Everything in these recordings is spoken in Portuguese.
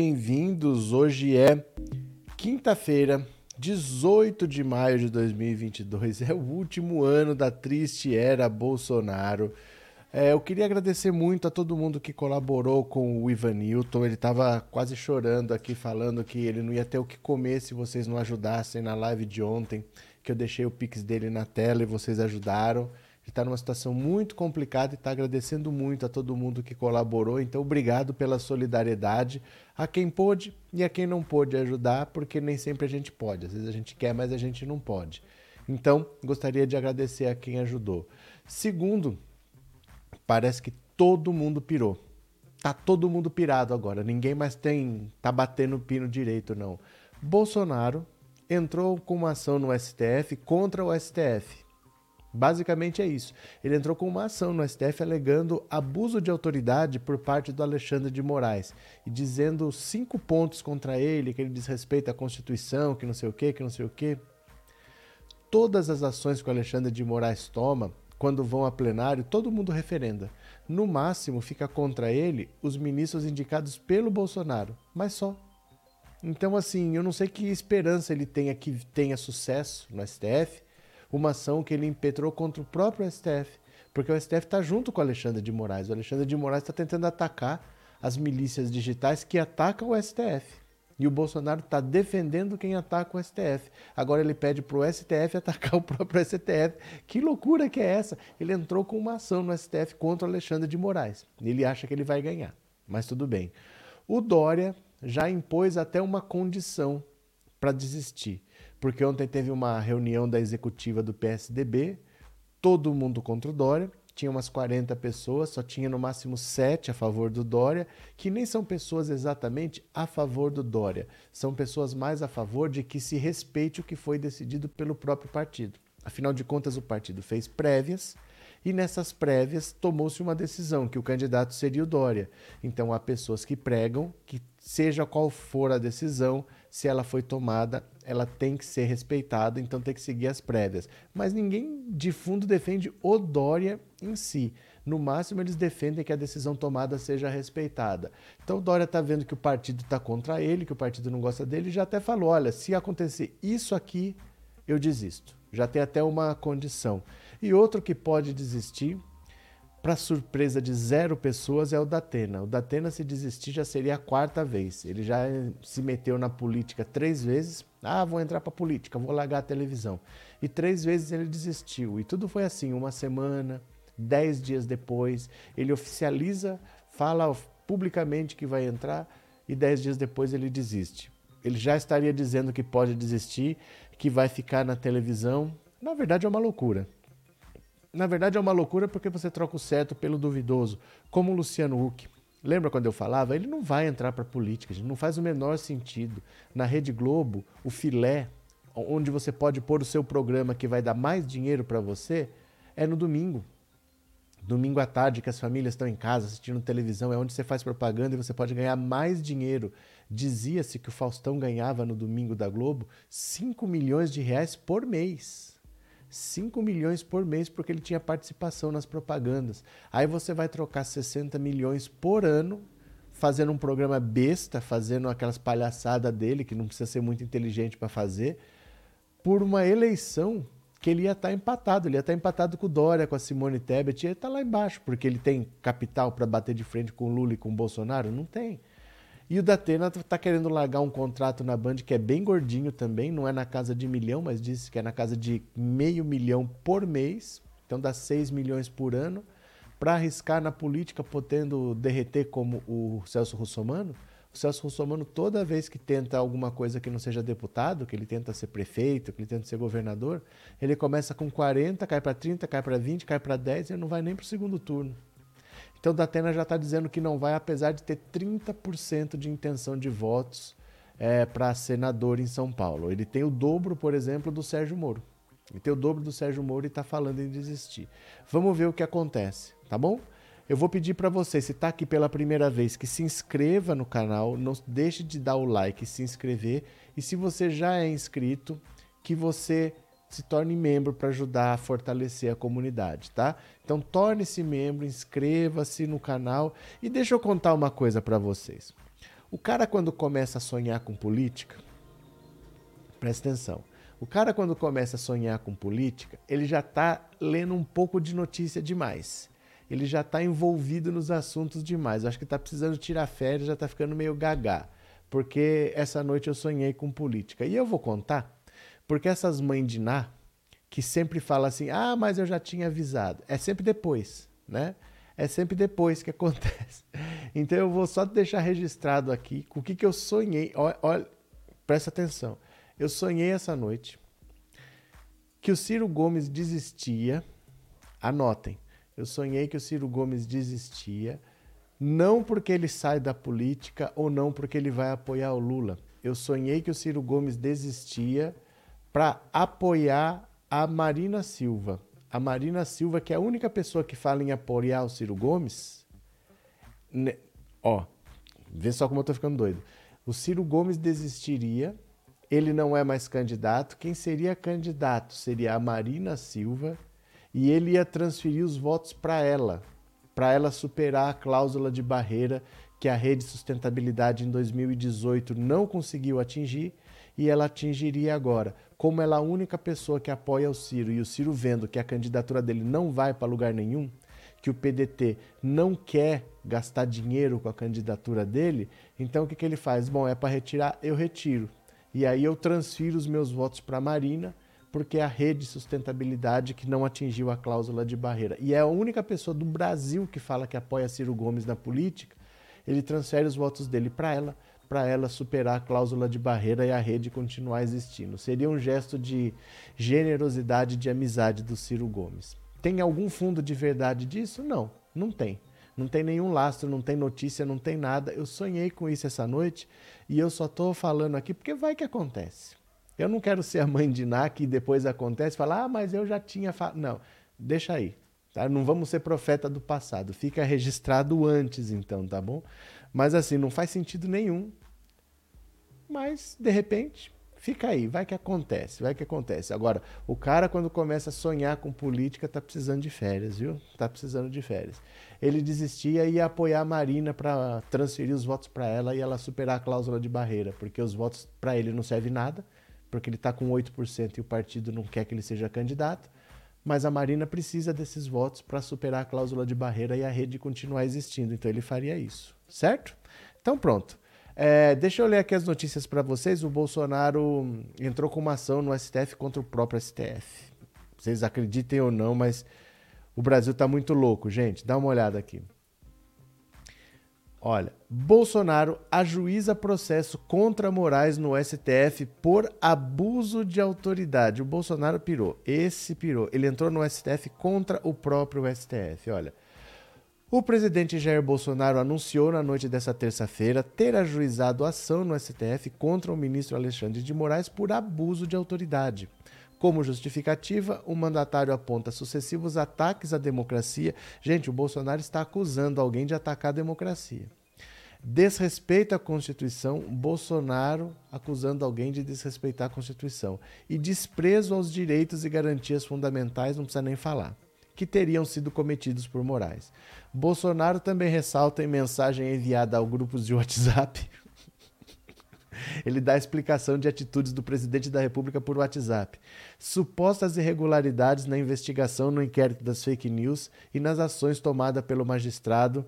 Bem-vindos. Hoje é quinta-feira, 18 de maio de 2022. É o último ano da triste era Bolsonaro. É, eu queria agradecer muito a todo mundo que colaborou com o Ivan Newton. Ele estava quase chorando aqui, falando que ele não ia ter o que comer se vocês não ajudassem na live de ontem, que eu deixei o pix dele na tela e vocês ajudaram. Ele está numa situação muito complicada e está agradecendo muito a todo mundo que colaborou. Então, obrigado pela solidariedade a quem pôde e a quem não pôde ajudar, porque nem sempre a gente pode. Às vezes a gente quer, mas a gente não pode. Então, gostaria de agradecer a quem ajudou. Segundo, parece que todo mundo pirou. Tá todo mundo pirado agora. Ninguém mais tem tá batendo o pino direito não. Bolsonaro entrou com uma ação no STF contra o STF Basicamente é isso. Ele entrou com uma ação no STF alegando abuso de autoridade por parte do Alexandre de Moraes e dizendo cinco pontos contra ele, que ele desrespeita a Constituição, que não sei o que, que não sei o que. Todas as ações que o Alexandre de Moraes toma, quando vão a plenário, todo mundo referenda. No máximo, fica contra ele os ministros indicados pelo Bolsonaro, mas só. Então, assim, eu não sei que esperança ele tenha que tenha sucesso no STF uma ação que ele impetrou contra o próprio STF, porque o STF está junto com o Alexandre de Moraes. O Alexandre de Moraes está tentando atacar as milícias digitais que atacam o STF. E o Bolsonaro está defendendo quem ataca o STF. Agora ele pede para o STF atacar o próprio STF. Que loucura que é essa? Ele entrou com uma ação no STF contra o Alexandre de Moraes. Ele acha que ele vai ganhar, mas tudo bem. O Dória já impôs até uma condição para desistir porque ontem teve uma reunião da executiva do PSDB, todo mundo contra o Dória, tinha umas 40 pessoas, só tinha no máximo 7 a favor do Dória, que nem são pessoas exatamente a favor do Dória, são pessoas mais a favor de que se respeite o que foi decidido pelo próprio partido. Afinal de contas, o partido fez prévias e nessas prévias tomou-se uma decisão que o candidato seria o Dória. Então há pessoas que pregam que seja qual for a decisão, se ela foi tomada, ela tem que ser respeitada, então tem que seguir as prévias. Mas ninguém de fundo defende o Dória em si. No máximo, eles defendem que a decisão tomada seja respeitada. Então, o Dória está vendo que o partido está contra ele, que o partido não gosta dele, e já até falou: olha, se acontecer isso aqui, eu desisto. Já tem até uma condição. E outro que pode desistir para surpresa de zero pessoas, é o Datena. O Datena, se desistir, já seria a quarta vez. Ele já se meteu na política três vezes. Ah, vou entrar para política, vou largar a televisão. E três vezes ele desistiu. E tudo foi assim: uma semana, dez dias depois, ele oficializa, fala publicamente que vai entrar, e dez dias depois ele desiste. Ele já estaria dizendo que pode desistir, que vai ficar na televisão. Na verdade, é uma loucura. Na verdade, é uma loucura porque você troca o certo pelo duvidoso, como o Luciano Huck. Lembra quando eu falava? Ele não vai entrar para política, gente, não faz o menor sentido. Na Rede Globo, o filé, onde você pode pôr o seu programa que vai dar mais dinheiro para você, é no domingo. Domingo à tarde, que as famílias estão em casa assistindo televisão, é onde você faz propaganda e você pode ganhar mais dinheiro. Dizia-se que o Faustão ganhava no domingo da Globo 5 milhões de reais por mês. 5 milhões por mês porque ele tinha participação nas propagandas. Aí você vai trocar 60 milhões por ano fazendo um programa besta, fazendo aquelas palhaçadas dele, que não precisa ser muito inteligente para fazer, por uma eleição que ele ia estar tá empatado. Ele ia estar tá empatado com o Dória, com a Simone Tebet, estar tá lá embaixo, porque ele tem capital para bater de frente com o Lula e com o Bolsonaro? Não tem. E o Datena tá querendo largar um contrato na Band que é bem gordinho também, não é na casa de milhão, mas disse que é na casa de meio milhão por mês, então dá 6 milhões por ano, para arriscar na política, podendo derreter como o Celso Russomano. O Celso Russomano, toda vez que tenta alguma coisa que não seja deputado, que ele tenta ser prefeito, que ele tenta ser governador, ele começa com 40, cai para 30, cai para 20, cai para 10 e não vai nem para o segundo turno. Então, Datena já está dizendo que não vai, apesar de ter 30% de intenção de votos é, para senador em São Paulo. Ele tem o dobro, por exemplo, do Sérgio Moro. Ele tem o dobro do Sérgio Moro e está falando em desistir. Vamos ver o que acontece, tá bom? Eu vou pedir para você, se está aqui pela primeira vez, que se inscreva no canal, não deixe de dar o like se inscrever. E se você já é inscrito, que você se torne membro para ajudar a fortalecer a comunidade, tá? Então torne-se membro, inscreva-se no canal e deixa eu contar uma coisa para vocês. O cara quando começa a sonhar com política, presta atenção. O cara quando começa a sonhar com política, ele já está lendo um pouco de notícia demais ele já está envolvido nos assuntos demais. acho que está precisando tirar férias, já está ficando meio gagá. Porque essa noite eu sonhei com política. E eu vou contar, porque essas mães de Ná, que sempre falam assim, ah, mas eu já tinha avisado. É sempre depois, né? É sempre depois que acontece. Então eu vou só deixar registrado aqui o que, que eu sonhei. Olha, olha, presta atenção. Eu sonhei essa noite que o Ciro Gomes desistia. Anotem eu sonhei que o Ciro Gomes desistia, não porque ele sai da política ou não porque ele vai apoiar o Lula. Eu sonhei que o Ciro Gomes desistia para apoiar a Marina Silva. A Marina Silva, que é a única pessoa que fala em apoiar o Ciro Gomes. Ne... Ó, vê só como eu tô ficando doido. O Ciro Gomes desistiria, ele não é mais candidato. Quem seria candidato seria a Marina Silva e ele ia transferir os votos para ela, para ela superar a cláusula de barreira que a Rede Sustentabilidade em 2018 não conseguiu atingir e ela atingiria agora. Como ela é a única pessoa que apoia o Ciro e o Ciro vendo que a candidatura dele não vai para lugar nenhum, que o PDT não quer gastar dinheiro com a candidatura dele, então o que, que ele faz? Bom, é para retirar, eu retiro. E aí eu transfiro os meus votos para a Marina porque é a rede de sustentabilidade que não atingiu a cláusula de barreira. E é a única pessoa do Brasil que fala que apoia Ciro Gomes na política. Ele transfere os votos dele para ela, para ela superar a cláusula de barreira e a rede continuar existindo. Seria um gesto de generosidade, de amizade do Ciro Gomes. Tem algum fundo de verdade disso? Não, não tem. Não tem nenhum lastro, não tem notícia, não tem nada. Eu sonhei com isso essa noite e eu só estou falando aqui porque vai que acontece. Eu não quero ser a mãe de Ná que depois acontece e falar, ah, mas eu já tinha falado. Não, deixa aí. Tá? Não vamos ser profeta do passado. Fica registrado antes, então, tá bom? Mas assim, não faz sentido nenhum. Mas, de repente, fica aí, vai que acontece, vai que acontece. Agora, o cara, quando começa a sonhar com política, tá precisando de férias, viu? Tá precisando de férias. Ele desistia e ia apoiar a Marina para transferir os votos para ela e ela superar a cláusula de barreira, porque os votos para ele não servem nada porque ele está com 8% e o partido não quer que ele seja candidato, mas a Marina precisa desses votos para superar a cláusula de barreira e a rede continuar existindo, então ele faria isso, certo? Então pronto. É, deixa eu ler aqui as notícias para vocês. O Bolsonaro entrou com uma ação no STF contra o próprio STF. Vocês acreditem ou não, mas o Brasil está muito louco, gente. Dá uma olhada aqui. Olha, Bolsonaro ajuiza processo contra Moraes no STF por abuso de autoridade. O Bolsonaro pirou. Esse pirou. Ele entrou no STF contra o próprio STF. Olha. O presidente Jair Bolsonaro anunciou na noite dessa terça-feira ter ajuizado ação no STF contra o ministro Alexandre de Moraes por abuso de autoridade. Como justificativa, o mandatário aponta sucessivos ataques à democracia. Gente, o Bolsonaro está acusando alguém de atacar a democracia. Desrespeito à Constituição, Bolsonaro acusando alguém de desrespeitar a Constituição. E desprezo aos direitos e garantias fundamentais, não precisa nem falar, que teriam sido cometidos por Moraes. Bolsonaro também ressalta em mensagem enviada ao grupos de WhatsApp ele dá explicação de atitudes do presidente da República por WhatsApp. Supostas irregularidades na investigação no inquérito das fake news e nas ações tomadas pelo magistrado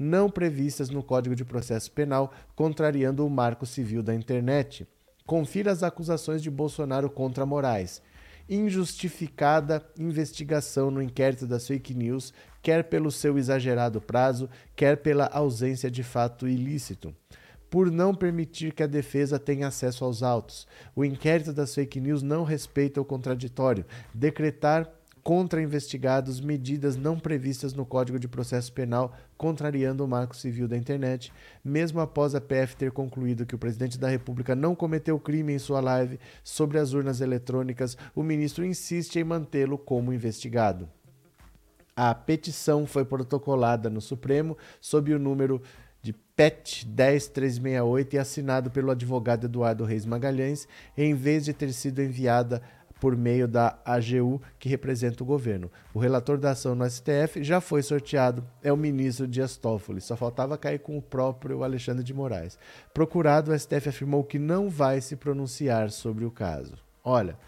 não previstas no Código de Processo Penal, contrariando o marco civil da internet. Confira as acusações de Bolsonaro contra Moraes. Injustificada investigação no inquérito das fake news, quer pelo seu exagerado prazo, quer pela ausência de fato ilícito por não permitir que a defesa tenha acesso aos autos. O inquérito das fake news não respeita o contraditório. Decretar contra investigados medidas não previstas no Código de Processo Penal, contrariando o marco civil da internet, mesmo após a PF ter concluído que o presidente da República não cometeu crime em sua live sobre as urnas eletrônicas, o ministro insiste em mantê-lo como investigado. A petição foi protocolada no Supremo sob o número de PET 10368 e assinado pelo advogado Eduardo Reis Magalhães, em vez de ter sido enviada por meio da AGU, que representa o governo. O relator da ação no STF já foi sorteado, é o ministro Dias Toffoli. Só faltava cair com o próprio Alexandre de Moraes. Procurado, o STF afirmou que não vai se pronunciar sobre o caso. Olha,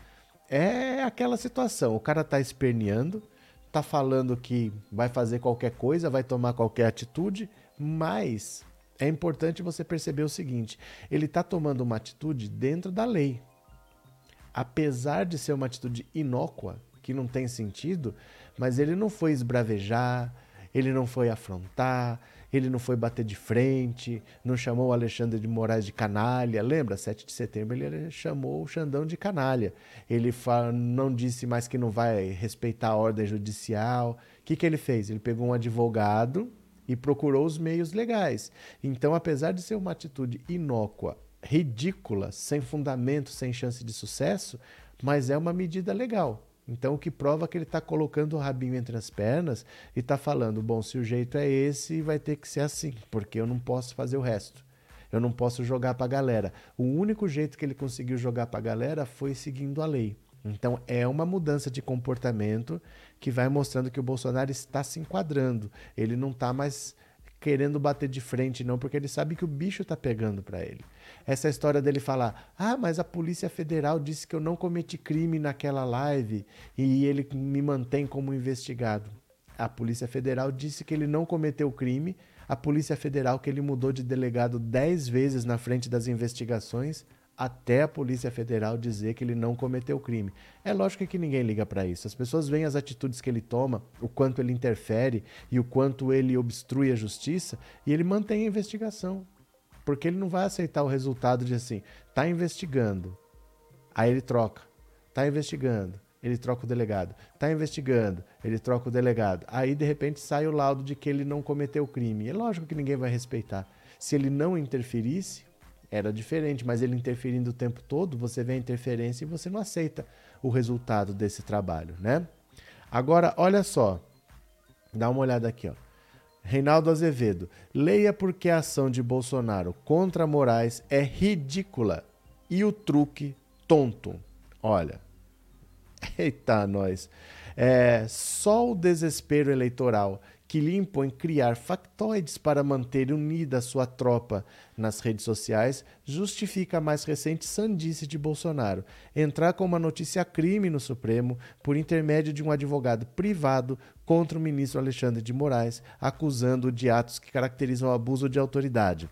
é aquela situação: o cara está esperneando, está falando que vai fazer qualquer coisa, vai tomar qualquer atitude, mas é importante você perceber o seguinte: ele está tomando uma atitude dentro da lei apesar de ser uma atitude inócua, que não tem sentido, mas ele não foi esbravejar, ele não foi afrontar, ele não foi bater de frente, não chamou o Alexandre de Moraes de canalha. Lembra, 7 de setembro ele chamou o Xandão de canalha. Ele não disse mais que não vai respeitar a ordem judicial. O que, que ele fez? Ele pegou um advogado e procurou os meios legais. Então, apesar de ser uma atitude inócua ridícula, sem fundamento, sem chance de sucesso, mas é uma medida legal. Então, o que prova que ele está colocando o rabinho entre as pernas e está falando: bom, se o jeito é esse, vai ter que ser assim, porque eu não posso fazer o resto. Eu não posso jogar para a galera. O único jeito que ele conseguiu jogar para a galera foi seguindo a lei. Então, é uma mudança de comportamento que vai mostrando que o Bolsonaro está se enquadrando. Ele não está mais querendo bater de frente, não, porque ele sabe que o bicho está pegando para ele essa história dele falar: ah, mas a Polícia Federal disse que eu não cometi crime naquela live e ele me mantém como investigado. A Polícia Federal disse que ele não cometeu crime. A Polícia Federal que ele mudou de delegado dez vezes na frente das investigações até a Polícia Federal dizer que ele não cometeu crime. É lógico que ninguém liga para isso. As pessoas veem as atitudes que ele toma, o quanto ele interfere e o quanto ele obstrui a justiça e ele mantém a investigação. Porque ele não vai aceitar o resultado de assim, tá investigando, aí ele troca. Tá investigando, ele troca o delegado. Tá investigando, ele troca o delegado. Aí de repente sai o laudo de que ele não cometeu crime. É lógico que ninguém vai respeitar. Se ele não interferisse, era diferente, mas ele interferindo o tempo todo, você vê a interferência e você não aceita o resultado desse trabalho, né? Agora, olha só. Dá uma olhada aqui, ó. Reinaldo Azevedo, leia porque a ação de Bolsonaro contra Moraes é ridícula e o truque tonto. Olha, eita nós. É, só o desespero eleitoral que lhe impõe criar factoides para manter unida a sua tropa nas redes sociais, justifica a mais recente sandice de Bolsonaro entrar com uma notícia crime no Supremo por intermédio de um advogado privado contra o ministro Alexandre de Moraes, acusando-o de atos que caracterizam o abuso de autoridade.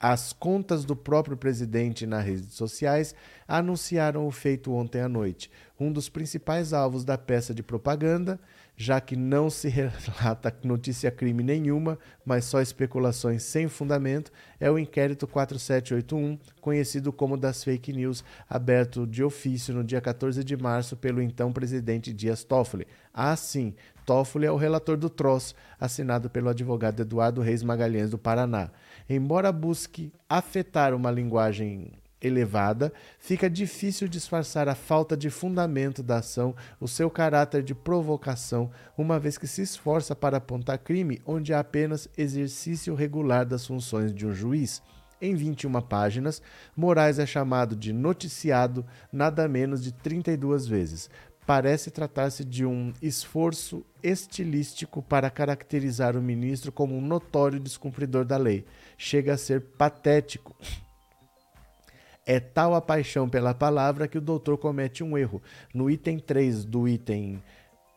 As contas do próprio presidente nas redes sociais anunciaram o feito ontem à noite. Um dos principais alvos da peça de propaganda já que não se relata notícia crime nenhuma, mas só especulações sem fundamento, é o inquérito 4781, conhecido como das fake news, aberto de ofício no dia 14 de março pelo então presidente Dias Toffoli. Ah, sim, Toffoli é o relator do troço, assinado pelo advogado Eduardo Reis Magalhães do Paraná. Embora busque afetar uma linguagem elevada, fica difícil disfarçar a falta de fundamento da ação, o seu caráter de provocação, uma vez que se esforça para apontar crime onde há apenas exercício regular das funções de um juiz. Em 21 páginas, Moraes é chamado de noticiado nada menos de 32 vezes. Parece tratar-se de um esforço estilístico para caracterizar o ministro como um notório descumpridor da lei. Chega a ser patético é tal a paixão pela palavra que o doutor comete um erro. No item 3 do item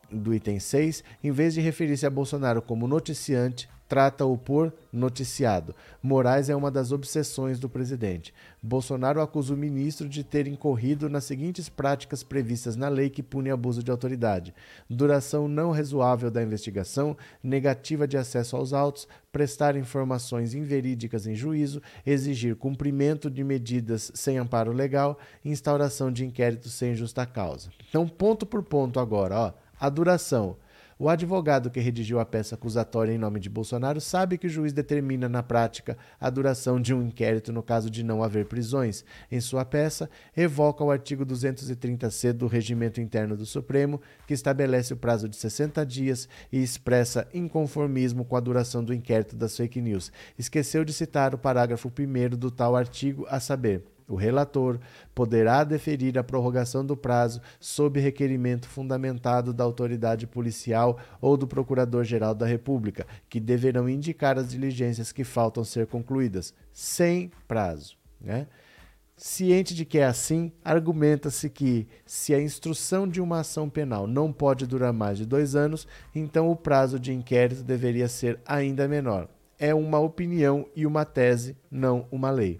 do item 6, em vez de referir-se a Bolsonaro como noticiante, trata-o por noticiado. Moraes é uma das obsessões do presidente. Bolsonaro acusa o ministro de ter incorrido nas seguintes práticas previstas na lei que pune abuso de autoridade: duração não razoável da investigação, negativa de acesso aos autos, prestar informações inverídicas em juízo, exigir cumprimento de medidas sem amparo legal, instauração de inquérito sem justa causa. Então, ponto por ponto agora, ó. A duração o advogado que redigiu a peça acusatória em nome de Bolsonaro sabe que o juiz determina na prática a duração de um inquérito no caso de não haver prisões. Em sua peça, evoca o artigo 230-C do Regimento Interno do Supremo, que estabelece o prazo de 60 dias e expressa inconformismo com a duração do inquérito das fake news. Esqueceu de citar o parágrafo 1 do tal artigo, a saber: o relator poderá deferir a prorrogação do prazo sob requerimento fundamentado da autoridade policial ou do Procurador-Geral da República, que deverão indicar as diligências que faltam ser concluídas, sem prazo. Né? Ciente de que é assim, argumenta-se que, se a instrução de uma ação penal não pode durar mais de dois anos, então o prazo de inquérito deveria ser ainda menor. É uma opinião e uma tese, não uma lei.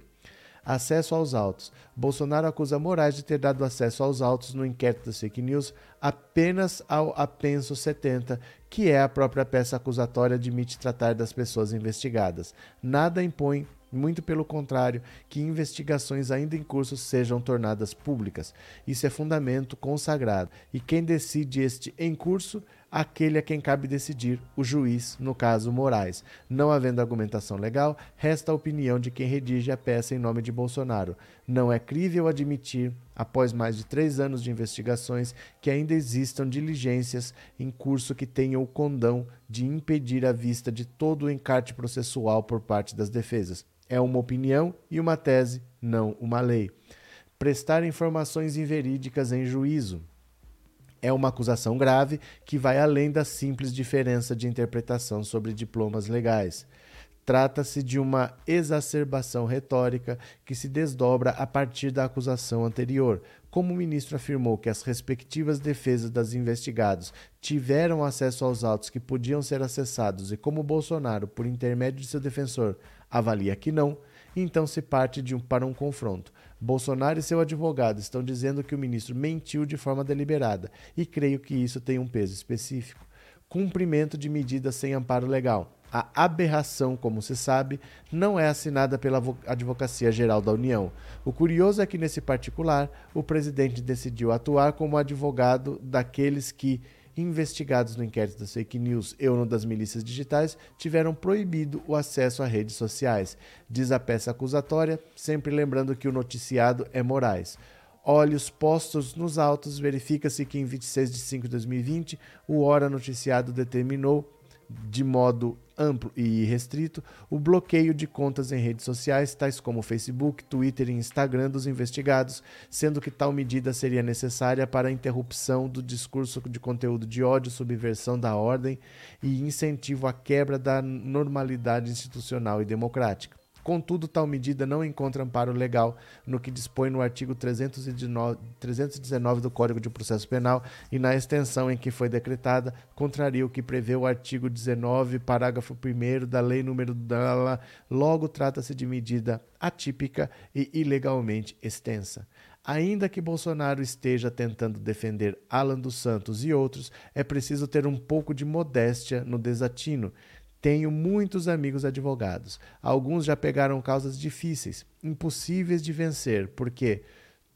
Acesso aos autos. Bolsonaro acusa Moraes de ter dado acesso aos autos no inquérito das fake news apenas ao apenso 70, que é a própria peça acusatória admite tratar das pessoas investigadas. Nada impõe muito pelo contrário, que investigações ainda em curso sejam tornadas públicas. Isso é fundamento consagrado. E quem decide este em curso aquele a quem cabe decidir, o juiz, no caso Moraes. Não havendo argumentação legal, resta a opinião de quem redige a peça em nome de Bolsonaro. Não é crível admitir, após mais de três anos de investigações, que ainda existam diligências em curso que tenham o condão de impedir a vista de todo o encarte processual por parte das defesas. É uma opinião e uma tese, não uma lei. Prestar informações inverídicas em juízo é uma acusação grave que vai além da simples diferença de interpretação sobre diplomas legais. Trata-se de uma exacerbação retórica que se desdobra a partir da acusação anterior. Como o ministro afirmou que as respectivas defesas das investigados tiveram acesso aos autos que podiam ser acessados e como Bolsonaro, por intermédio de seu defensor, avalia que não, então se parte de um, para um confronto. Bolsonaro e seu advogado estão dizendo que o ministro mentiu de forma deliberada e creio que isso tem um peso específico. Cumprimento de medidas sem amparo legal. A aberração, como se sabe, não é assinada pela Advocacia Geral da União. O curioso é que, nesse particular, o presidente decidiu atuar como advogado daqueles que investigados no inquérito das fake news e no das milícias digitais tiveram proibido o acesso a redes sociais. Diz a peça acusatória, sempre lembrando que o noticiado é Moraes. Olhos postos nos autos, verifica-se que em 26 de 5 de 2020, o Hora Noticiado determinou de modo amplo e restrito o bloqueio de contas em redes sociais, tais como Facebook, Twitter e Instagram dos investigados, sendo que tal medida seria necessária para a interrupção do discurso de conteúdo de ódio, subversão da ordem e incentivo à quebra da normalidade institucional e democrática. Contudo, tal medida não encontra amparo legal no que dispõe no artigo 319 do Código de Processo Penal e na extensão em que foi decretada, contraria o que prevê o artigo 19, parágrafo 1 da Lei número dela. Logo, trata-se de medida atípica e ilegalmente extensa. Ainda que Bolsonaro esteja tentando defender Alan dos Santos e outros, é preciso ter um pouco de modéstia no desatino. Tenho muitos amigos advogados. Alguns já pegaram causas difíceis, impossíveis de vencer, porque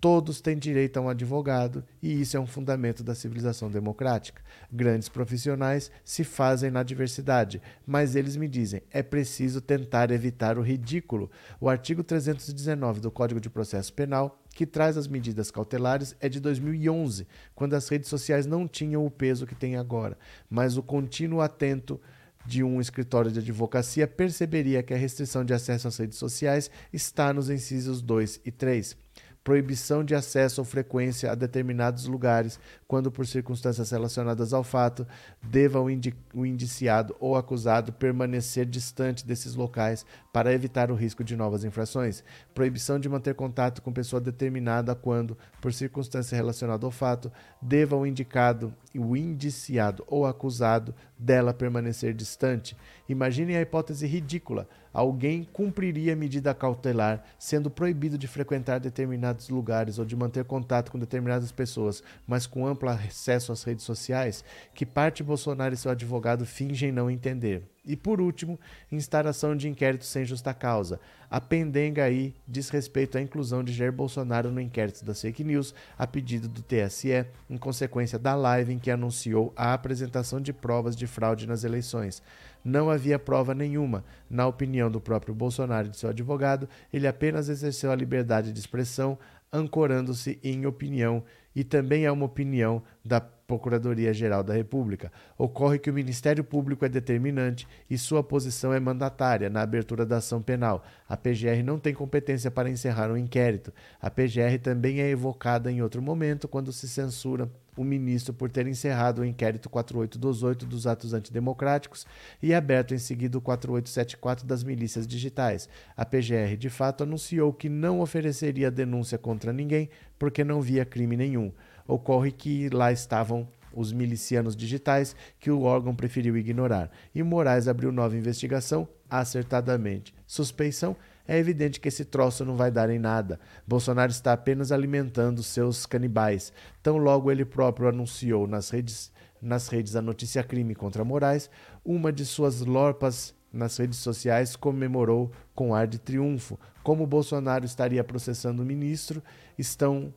todos têm direito a um advogado e isso é um fundamento da civilização democrática. Grandes profissionais se fazem na diversidade, mas eles me dizem: é preciso tentar evitar o ridículo. O artigo 319 do Código de Processo Penal que traz as medidas cautelares é de 2011, quando as redes sociais não tinham o peso que têm agora, mas o contínuo atento de um escritório de advocacia perceberia que a restrição de acesso às redes sociais está nos incisos 2 e 3. Proibição de acesso ou frequência a determinados lugares, quando por circunstâncias relacionadas ao fato, deva o, indi o indiciado ou acusado permanecer distante desses locais para evitar o risco de novas infrações. Proibição de manter contato com pessoa determinada quando, por circunstância relacionada ao fato, deva o indicado, o indiciado ou acusado dela permanecer distante. Imaginem a hipótese ridícula alguém cumpriria medida cautelar, sendo proibido de frequentar determinados lugares ou de manter contato com determinadas pessoas, mas com amplo acesso às redes sociais, que parte Bolsonaro e seu advogado fingem não entender. E por último, instauração de inquérito sem justa causa. A pendenga aí diz respeito à inclusão de Jair Bolsonaro no inquérito das fake news, a pedido do TSE, em consequência da live em que anunciou a apresentação de provas de fraude nas eleições não havia prova nenhuma. Na opinião do próprio Bolsonaro e de seu advogado, ele apenas exerceu a liberdade de expressão, ancorando-se em opinião, e também é uma opinião da Procuradoria-Geral da República. Ocorre que o Ministério Público é determinante e sua posição é mandatária na abertura da ação penal. A PGR não tem competência para encerrar um inquérito. A PGR também é evocada em outro momento quando se censura o ministro por ter encerrado o inquérito 4828 dos atos antidemocráticos e aberto em seguida o 4874 das milícias digitais. A PGR, de fato, anunciou que não ofereceria denúncia contra ninguém porque não via crime nenhum. Ocorre que lá estavam os milicianos digitais que o órgão preferiu ignorar. E Moraes abriu nova investigação, acertadamente. Suspeição é evidente que esse troço não vai dar em nada. Bolsonaro está apenas alimentando seus canibais. Tão logo ele próprio anunciou nas redes, nas redes a notícia crime contra Moraes, uma de suas lorpas nas redes sociais comemorou com ar de triunfo. Como Bolsonaro estaria processando o ministro, estão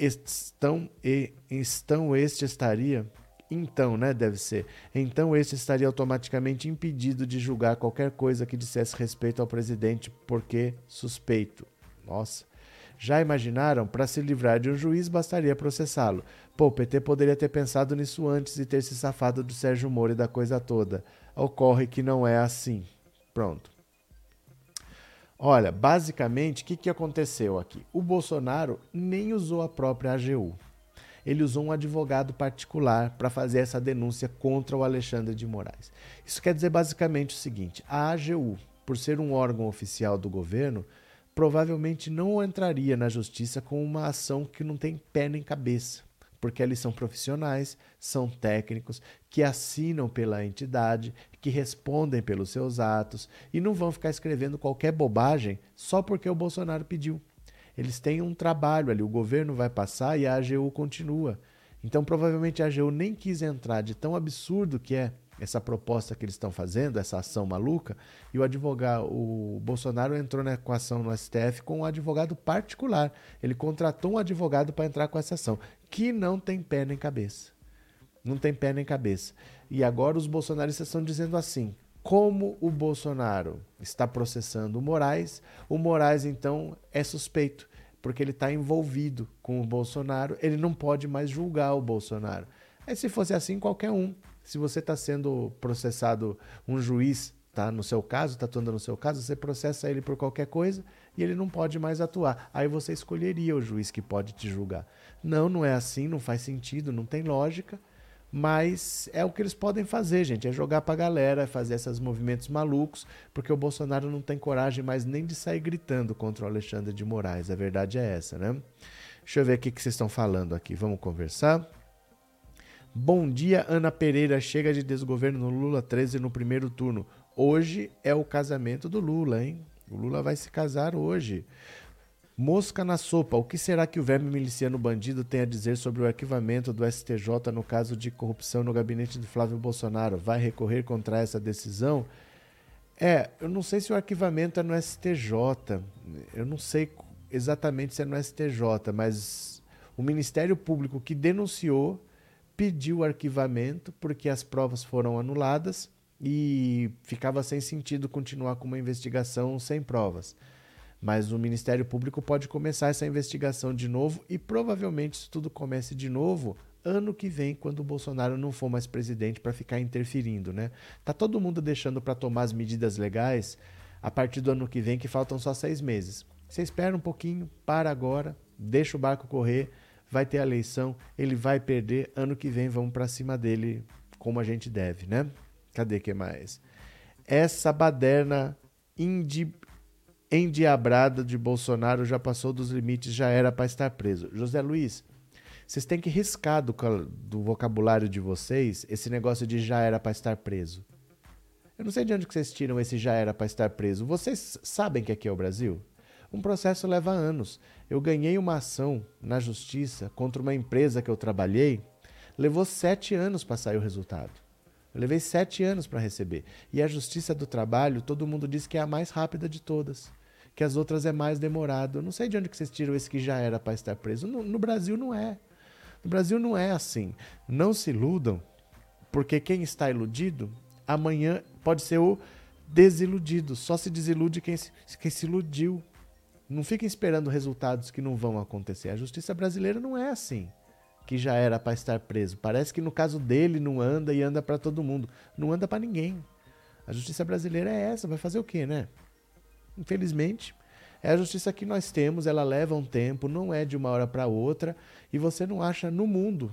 estão e estão este estaria então, né, deve ser. Então este estaria automaticamente impedido de julgar qualquer coisa que dissesse respeito ao presidente porque suspeito. Nossa. Já imaginaram? Para se livrar de um juiz bastaria processá-lo. Pô, o PT poderia ter pensado nisso antes e ter se safado do Sérgio Moro e da coisa toda. Ocorre que não é assim. Pronto. Olha, basicamente, o que, que aconteceu aqui? O Bolsonaro nem usou a própria AGU ele usou um advogado particular para fazer essa denúncia contra o Alexandre de Moraes. Isso quer dizer basicamente o seguinte: a AGU, por ser um órgão oficial do governo, provavelmente não entraria na justiça com uma ação que não tem pé nem cabeça, porque eles são profissionais, são técnicos, que assinam pela entidade, que respondem pelos seus atos e não vão ficar escrevendo qualquer bobagem só porque o Bolsonaro pediu. Eles têm um trabalho ali, o governo vai passar e a AGU continua. Então, provavelmente a AGU nem quis entrar de tão absurdo que é essa proposta que eles estão fazendo, essa ação maluca, e o advogado, o Bolsonaro entrou na equação no STF com um advogado particular. Ele contratou um advogado para entrar com essa ação, que não tem pé nem cabeça. Não tem pé nem cabeça. E agora os bolsonaristas estão dizendo assim: como o Bolsonaro está processando o Moraes, o Moraes então é suspeito porque ele está envolvido com o Bolsonaro, ele não pode mais julgar o Bolsonaro. Aí, se fosse assim, qualquer um. Se você está sendo processado, um juiz tá no seu caso, está atuando no seu caso, você processa ele por qualquer coisa e ele não pode mais atuar. Aí você escolheria o juiz que pode te julgar. Não, não é assim, não faz sentido, não tem lógica. Mas é o que eles podem fazer, gente. É jogar pra galera, fazer esses movimentos malucos, porque o Bolsonaro não tem coragem mais nem de sair gritando contra o Alexandre de Moraes. A verdade é essa, né? Deixa eu ver o que vocês estão falando aqui. Vamos conversar? Bom dia, Ana Pereira. Chega de desgoverno no Lula 13 no primeiro turno. Hoje é o casamento do Lula, hein? O Lula vai se casar hoje. Mosca na sopa. O que será que o verme miliciano bandido tem a dizer sobre o arquivamento do STJ no caso de corrupção no gabinete de Flávio Bolsonaro? Vai recorrer contra essa decisão? É, eu não sei se o arquivamento é no STJ. Eu não sei exatamente se é no STJ, mas o Ministério Público que denunciou pediu arquivamento porque as provas foram anuladas e ficava sem sentido continuar com uma investigação sem provas. Mas o Ministério Público pode começar essa investigação de novo e provavelmente isso tudo comece de novo ano que vem, quando o Bolsonaro não for mais presidente para ficar interferindo, né? Tá todo mundo deixando para tomar as medidas legais a partir do ano que vem, que faltam só seis meses. Você espera um pouquinho, para agora, deixa o barco correr, vai ter a eleição, ele vai perder, ano que vem vamos para cima dele como a gente deve, né? Cadê que mais? Essa baderna indi endiabrada de Bolsonaro já passou dos limites, já era para estar preso. José Luiz, vocês têm que riscar do, do, vocabulário de vocês esse negócio de já era para estar preso. Eu não sei de onde que vocês tiram esse já era para estar preso. Vocês sabem que aqui é o Brasil? Um processo leva anos. Eu ganhei uma ação na justiça contra uma empresa que eu trabalhei, levou sete anos para sair o resultado. Eu levei sete anos para receber. E a justiça do trabalho, todo mundo diz que é a mais rápida de todas que as outras é mais demorado. Eu não sei de onde que vocês tiram esse que já era para estar preso. No, no, Brasil não é. No Brasil não é assim. Não se iludam, porque quem está iludido, amanhã pode ser o desiludido. Só se desilude quem se, quem se iludiu. Não fiquem esperando resultados que não vão acontecer. A justiça brasileira não é assim. Que já era para estar preso. Parece que no caso dele não anda e anda para todo mundo. Não anda para ninguém. A justiça brasileira é essa. Vai fazer o quê, né? Infelizmente, é a justiça que nós temos, ela leva um tempo, não é de uma hora para outra, e você não acha no mundo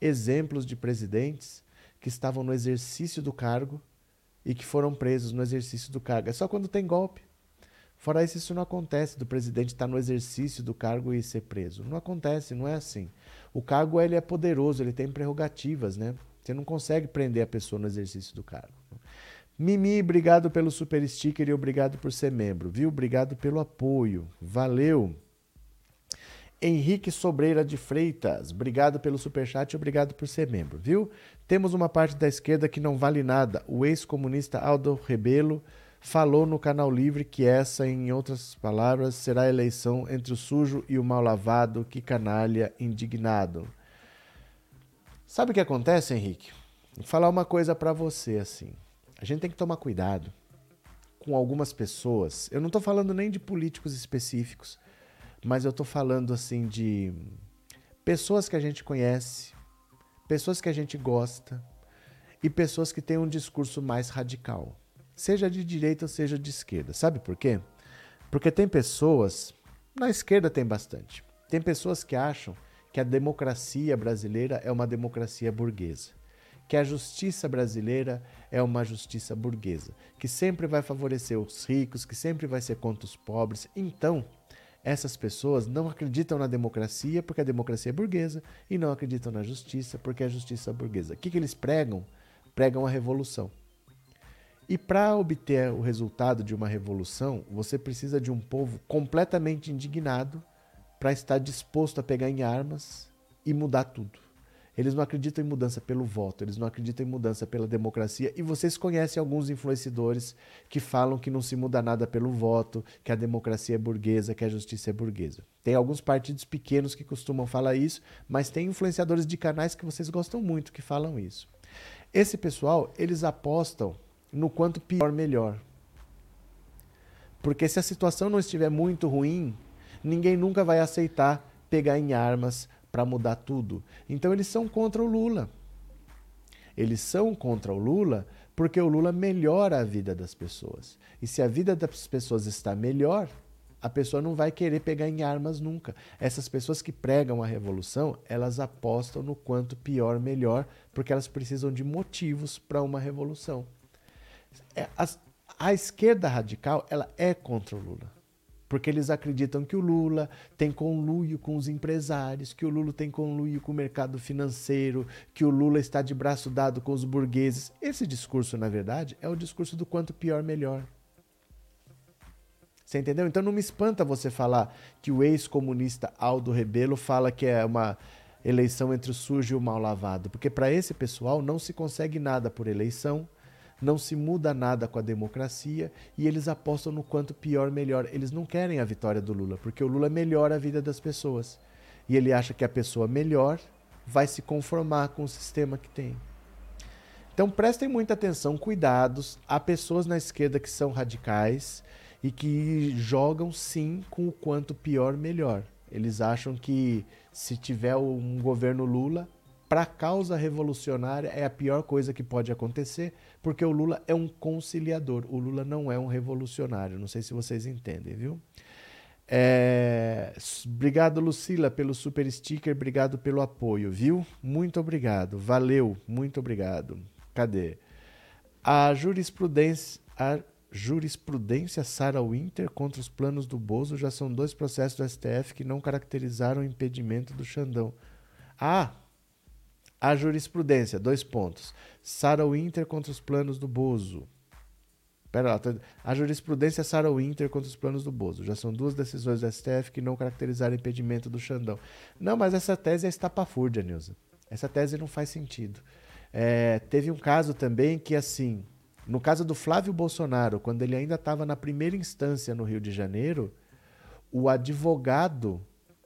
exemplos de presidentes que estavam no exercício do cargo e que foram presos no exercício do cargo. É só quando tem golpe. Fora isso, isso não acontece do presidente estar no exercício do cargo e ser preso. Não acontece, não é assim. O cargo ele é poderoso, ele tem prerrogativas, né? Você não consegue prender a pessoa no exercício do cargo. Mimi, obrigado pelo super sticker e obrigado por ser membro, viu? Obrigado pelo apoio. Valeu. Henrique Sobreira de Freitas, obrigado pelo super chat e obrigado por ser membro, viu? Temos uma parte da esquerda que não vale nada. O ex-comunista Aldo Rebelo falou no canal Livre que essa, em outras palavras, será a eleição entre o sujo e o mal lavado. Que canalha indignado. Sabe o que acontece, Henrique? Vou falar uma coisa para você assim. A gente tem que tomar cuidado com algumas pessoas. Eu não estou falando nem de políticos específicos, mas eu estou falando assim de pessoas que a gente conhece, pessoas que a gente gosta e pessoas que têm um discurso mais radical, seja de direita ou seja de esquerda. Sabe por quê? Porque tem pessoas, na esquerda tem bastante, tem pessoas que acham que a democracia brasileira é uma democracia burguesa que a justiça brasileira é uma justiça burguesa, que sempre vai favorecer os ricos, que sempre vai ser contra os pobres. Então, essas pessoas não acreditam na democracia porque a democracia é burguesa e não acreditam na justiça porque a justiça é burguesa. O que, que eles pregam? Pregam a revolução. E para obter o resultado de uma revolução, você precisa de um povo completamente indignado para estar disposto a pegar em armas e mudar tudo. Eles não acreditam em mudança pelo voto, eles não acreditam em mudança pela democracia. E vocês conhecem alguns influenciadores que falam que não se muda nada pelo voto, que a democracia é burguesa, que a justiça é burguesa. Tem alguns partidos pequenos que costumam falar isso, mas tem influenciadores de canais que vocês gostam muito que falam isso. Esse pessoal, eles apostam no quanto pior, melhor. Porque se a situação não estiver muito ruim, ninguém nunca vai aceitar pegar em armas, para mudar tudo. Então eles são contra o Lula. Eles são contra o Lula porque o Lula melhora a vida das pessoas. E se a vida das pessoas está melhor, a pessoa não vai querer pegar em armas nunca. Essas pessoas que pregam a revolução, elas apostam no quanto pior, melhor, porque elas precisam de motivos para uma revolução. É, a esquerda radical, ela é contra o Lula porque eles acreditam que o Lula tem conluio com os empresários, que o Lula tem conluio com o mercado financeiro, que o Lula está de braço dado com os burgueses. Esse discurso, na verdade, é o discurso do quanto pior, melhor. Você entendeu? Então não me espanta você falar que o ex-comunista Aldo Rebelo fala que é uma eleição entre o sujo e o mal lavado, porque para esse pessoal não se consegue nada por eleição não se muda nada com a democracia e eles apostam no quanto pior, melhor. Eles não querem a vitória do Lula, porque o Lula melhora a vida das pessoas. E ele acha que a pessoa melhor vai se conformar com o sistema que tem. Então prestem muita atenção, cuidados. Há pessoas na esquerda que são radicais e que jogam sim com o quanto pior, melhor. Eles acham que se tiver um governo Lula, para a causa revolucionária é a pior coisa que pode acontecer, porque o Lula é um conciliador, o Lula não é um revolucionário. Não sei se vocês entendem, viu? É... Obrigado, Lucila, pelo super sticker. Obrigado pelo apoio, viu? Muito obrigado. Valeu. Muito obrigado. Cadê? A jurisprudência. A jurisprudência Sarah Winter contra os planos do Bozo já são dois processos do STF que não caracterizaram o impedimento do Xandão. Ah, a jurisprudência, dois pontos. Sarah Winter contra os planos do Bozo. Pera lá, tá... a jurisprudência Sarah Winter contra os planos do Bozo. Já são duas decisões do STF que não caracterizaram impedimento do Xandão. Não, mas essa tese é estapafúrdia, Nilza. Essa tese não faz sentido. É, teve um caso também que, assim, no caso do Flávio Bolsonaro, quando ele ainda estava na primeira instância no Rio de Janeiro, o advogado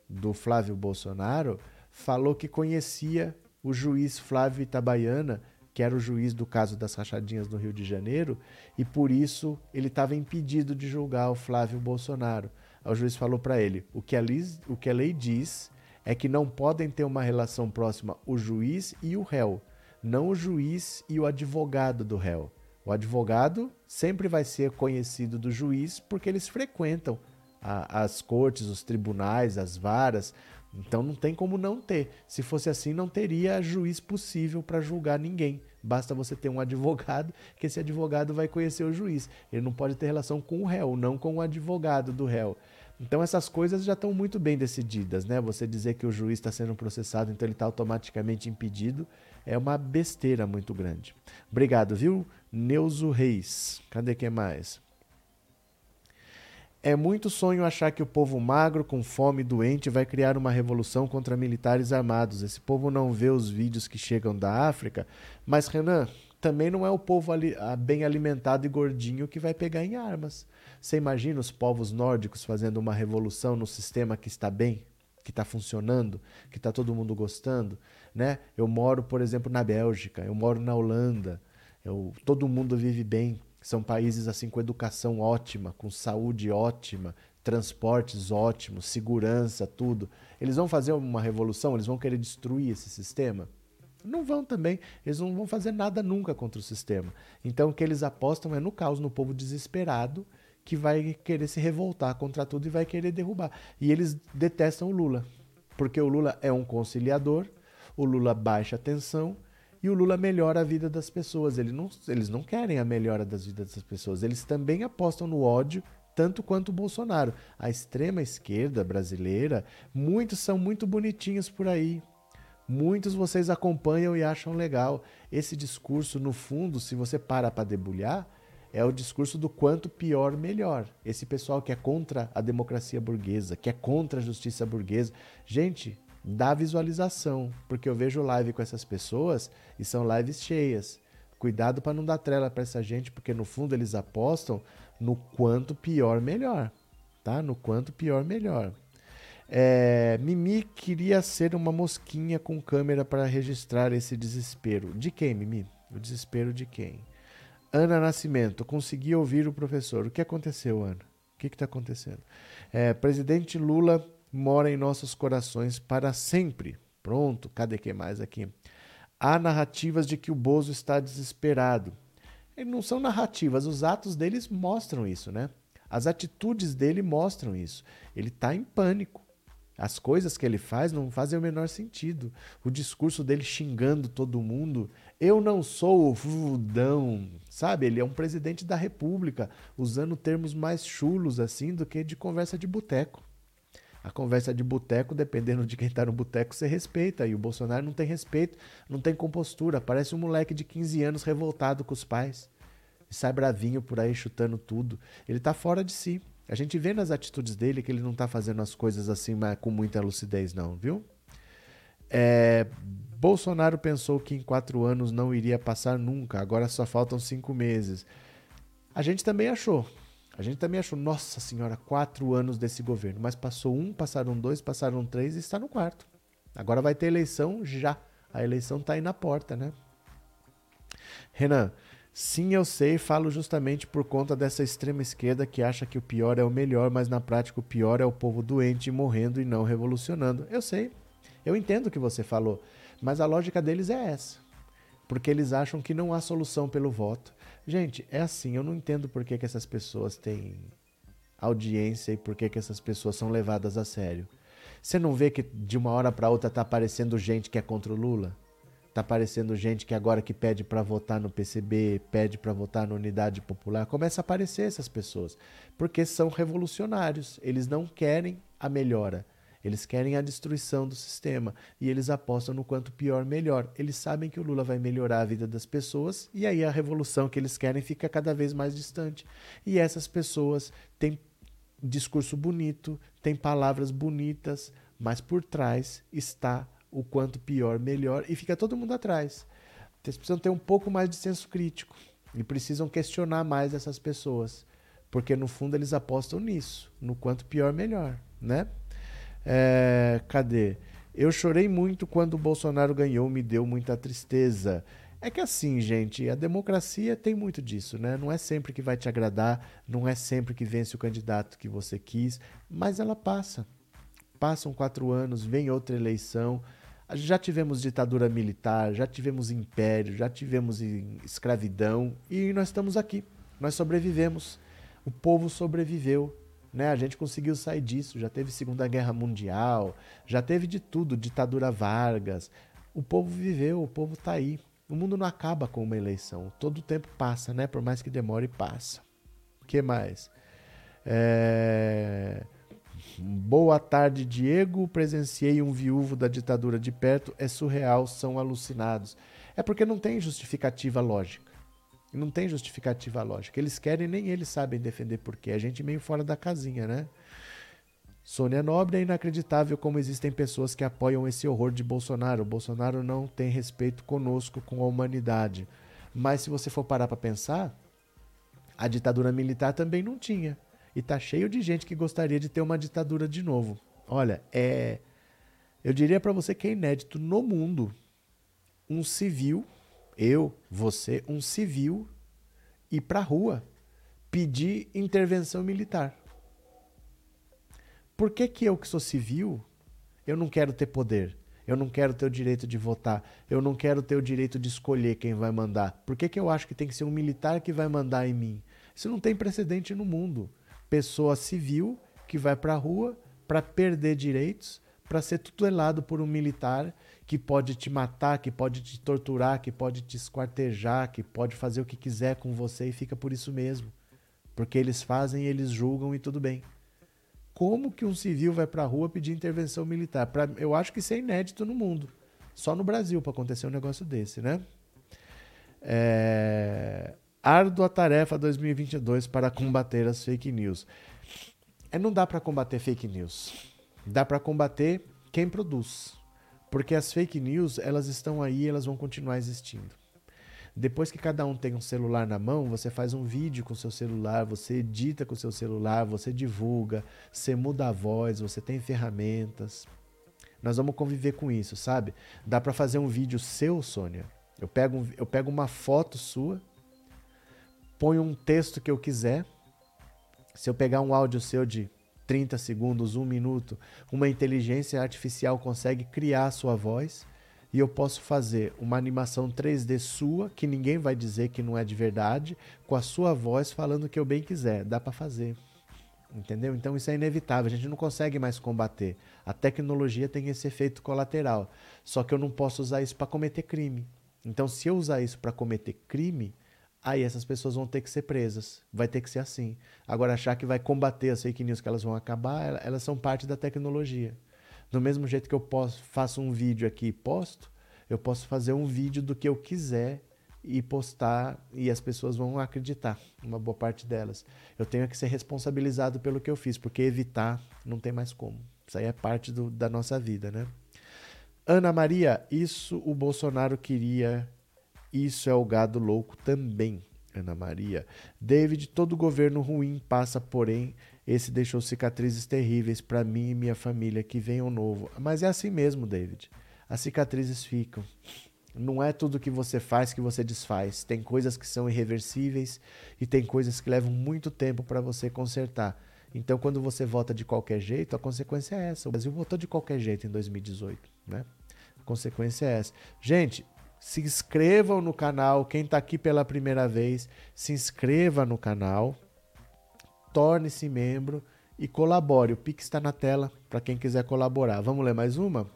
do Flávio Bolsonaro falou que conhecia o juiz Flávio Itabaiana, que era o juiz do caso das rachadinhas no Rio de Janeiro, e por isso ele estava impedido de julgar o Flávio Bolsonaro. O juiz falou para ele: o que, a lei, o que a lei diz é que não podem ter uma relação próxima o juiz e o réu, não o juiz e o advogado do réu. O advogado sempre vai ser conhecido do juiz porque eles frequentam a, as cortes, os tribunais, as varas. Então não tem como não ter. Se fosse assim, não teria juiz possível para julgar ninguém. Basta você ter um advogado, que esse advogado vai conhecer o juiz. Ele não pode ter relação com o réu, não com o advogado do réu. Então essas coisas já estão muito bem decididas, né? Você dizer que o juiz está sendo processado, então ele está automaticamente impedido, é uma besteira muito grande. Obrigado, viu? Neuzo Reis. Cadê quem mais? É muito sonho achar que o povo magro, com fome e doente, vai criar uma revolução contra militares armados. Esse povo não vê os vídeos que chegam da África. Mas, Renan, também não é o povo ali, bem alimentado e gordinho que vai pegar em armas. Você imagina os povos nórdicos fazendo uma revolução no sistema que está bem, que está funcionando, que está todo mundo gostando? Né? Eu moro, por exemplo, na Bélgica, eu moro na Holanda, eu, todo mundo vive bem. São países assim com educação ótima, com saúde ótima, transportes ótimos, segurança, tudo. Eles vão fazer uma revolução? Eles vão querer destruir esse sistema? Não vão também. Eles não vão fazer nada nunca contra o sistema. Então o que eles apostam é no caos, no povo desesperado que vai querer se revoltar contra tudo e vai querer derrubar. E eles detestam o Lula, porque o Lula é um conciliador, o Lula baixa a tensão e o Lula melhora a vida das pessoas. Eles não, eles não querem a melhora das vidas das pessoas. Eles também apostam no ódio, tanto quanto o Bolsonaro. A extrema esquerda brasileira, muitos são muito bonitinhos por aí. Muitos vocês acompanham e acham legal. Esse discurso, no fundo, se você para para debulhar, é o discurso do quanto pior, melhor. Esse pessoal que é contra a democracia burguesa, que é contra a justiça burguesa. Gente, da visualização, porque eu vejo live com essas pessoas e são lives cheias. Cuidado para não dar trela para essa gente, porque no fundo eles apostam no quanto pior melhor, tá? No quanto pior melhor. É, Mimi queria ser uma mosquinha com câmera para registrar esse desespero. De quem, Mimi? O desespero de quem? Ana Nascimento, consegui ouvir o professor. O que aconteceu, Ana? O que está acontecendo? É, presidente Lula mora em nossos corações para sempre. Pronto, cadê que mais aqui? Há narrativas de que o Bozo está desesperado. E não são narrativas, os atos deles mostram isso, né? As atitudes dele mostram isso. Ele está em pânico. As coisas que ele faz não fazem o menor sentido. O discurso dele xingando todo mundo. Eu não sou o fudão, sabe? Ele é um presidente da república, usando termos mais chulos assim do que de conversa de boteco. A conversa de boteco, dependendo de quem está no boteco, você respeita. E o Bolsonaro não tem respeito, não tem compostura. Parece um moleque de 15 anos revoltado com os pais. E sai bravinho por aí chutando tudo. Ele está fora de si. A gente vê nas atitudes dele que ele não está fazendo as coisas assim com muita lucidez, não, viu? É, Bolsonaro pensou que em quatro anos não iria passar nunca, agora só faltam cinco meses. A gente também achou. A gente também achou, nossa senhora, quatro anos desse governo. Mas passou um, passaram dois, passaram três e está no quarto. Agora vai ter eleição já. A eleição está aí na porta, né? Renan, sim, eu sei, falo justamente por conta dessa extrema esquerda que acha que o pior é o melhor, mas na prática o pior é o povo doente morrendo e não revolucionando. Eu sei, eu entendo o que você falou, mas a lógica deles é essa. Porque eles acham que não há solução pelo voto. Gente, é assim, eu não entendo por que, que essas pessoas têm audiência e por que, que essas pessoas são levadas a sério. Você não vê que de uma hora para outra tá aparecendo gente que é contra o Lula? Tá aparecendo gente que agora que pede para votar no PCB, pede para votar na Unidade Popular, começa a aparecer essas pessoas, porque são revolucionários, eles não querem a melhora. Eles querem a destruição do sistema e eles apostam no quanto pior, melhor. Eles sabem que o Lula vai melhorar a vida das pessoas e aí a revolução que eles querem fica cada vez mais distante. E essas pessoas têm discurso bonito, têm palavras bonitas, mas por trás está o quanto pior, melhor e fica todo mundo atrás. Eles precisam ter um pouco mais de senso crítico e precisam questionar mais essas pessoas, porque no fundo eles apostam nisso, no quanto pior, melhor, né? É, cadê? Eu chorei muito quando o Bolsonaro ganhou, me deu muita tristeza. É que assim, gente, a democracia tem muito disso, né? Não é sempre que vai te agradar, não é sempre que vence o candidato que você quis, mas ela passa. Passam quatro anos, vem outra eleição. Já tivemos ditadura militar, já tivemos império, já tivemos escravidão e nós estamos aqui. Nós sobrevivemos. O povo sobreviveu. Né? A gente conseguiu sair disso. Já teve Segunda Guerra Mundial, já teve de tudo, ditadura Vargas. O povo viveu, o povo está aí. O mundo não acaba com uma eleição. Todo o tempo passa, né? Por mais que demore, passa. O que mais? É... Boa tarde, Diego. Presenciei um viúvo da ditadura de perto. É surreal, são alucinados. É porque não tem justificativa lógica. Não tem justificativa lógica. Eles querem, nem eles sabem defender porquê. A gente meio fora da casinha, né? Sônia Nobre é inacreditável como existem pessoas que apoiam esse horror de Bolsonaro. O Bolsonaro não tem respeito conosco, com a humanidade. Mas se você for parar para pensar, a ditadura militar também não tinha. E tá cheio de gente que gostaria de ter uma ditadura de novo. Olha, é eu diria para você que é inédito no mundo um civil eu, você, um civil, ir para a rua pedir intervenção militar. Por que, que eu, que sou civil, eu não quero ter poder? Eu não quero ter o direito de votar. Eu não quero ter o direito de escolher quem vai mandar. Por que, que eu acho que tem que ser um militar que vai mandar em mim? Isso não tem precedente no mundo. Pessoa civil que vai para a rua para perder direitos, para ser tutelado por um militar que pode te matar, que pode te torturar, que pode te esquartejar, que pode fazer o que quiser com você e fica por isso mesmo. Porque eles fazem, eles julgam e tudo bem. Como que um civil vai para a rua pedir intervenção militar? Pra, eu acho que isso é inédito no mundo. Só no Brasil para acontecer um negócio desse, né? É... Árdua tarefa 2022 para combater as fake news. É, não dá para combater fake news. Dá para combater quem produz. Porque as fake news, elas estão aí, elas vão continuar existindo. Depois que cada um tem um celular na mão, você faz um vídeo com seu celular, você edita com seu celular, você divulga, você muda a voz, você tem ferramentas. Nós vamos conviver com isso, sabe? Dá para fazer um vídeo seu, Sônia. Eu pego, eu pego uma foto sua, ponho um texto que eu quiser. Se eu pegar um áudio seu de 30 segundos, um minuto, uma inteligência artificial consegue criar a sua voz e eu posso fazer uma animação 3D sua, que ninguém vai dizer que não é de verdade, com a sua voz falando o que eu bem quiser. Dá para fazer. Entendeu? Então isso é inevitável, a gente não consegue mais combater. A tecnologia tem esse efeito colateral. Só que eu não posso usar isso para cometer crime. Então, se eu usar isso para cometer crime, aí essas pessoas vão ter que ser presas. Vai ter que ser assim. Agora, achar que vai combater as fake news, que elas vão acabar, elas são parte da tecnologia. Do mesmo jeito que eu posso, faço um vídeo aqui e posto, eu posso fazer um vídeo do que eu quiser e postar e as pessoas vão acreditar, uma boa parte delas. Eu tenho que ser responsabilizado pelo que eu fiz, porque evitar não tem mais como. Isso aí é parte do, da nossa vida, né? Ana Maria, isso o Bolsonaro queria isso é o gado louco também, Ana Maria. David, todo governo ruim passa, porém, esse deixou cicatrizes terríveis para mim e minha família. Que venham novo. Mas é assim mesmo, David. As cicatrizes ficam. Não é tudo que você faz que você desfaz. Tem coisas que são irreversíveis e tem coisas que levam muito tempo para você consertar. Então, quando você vota de qualquer jeito, a consequência é essa. O Brasil votou de qualquer jeito em 2018, né? A consequência é essa. Gente, se inscrevam no canal. Quem está aqui pela primeira vez, se inscreva no canal. torne-se membro e colabore. O Pix está na tela para quem quiser colaborar. Vamos ler mais uma?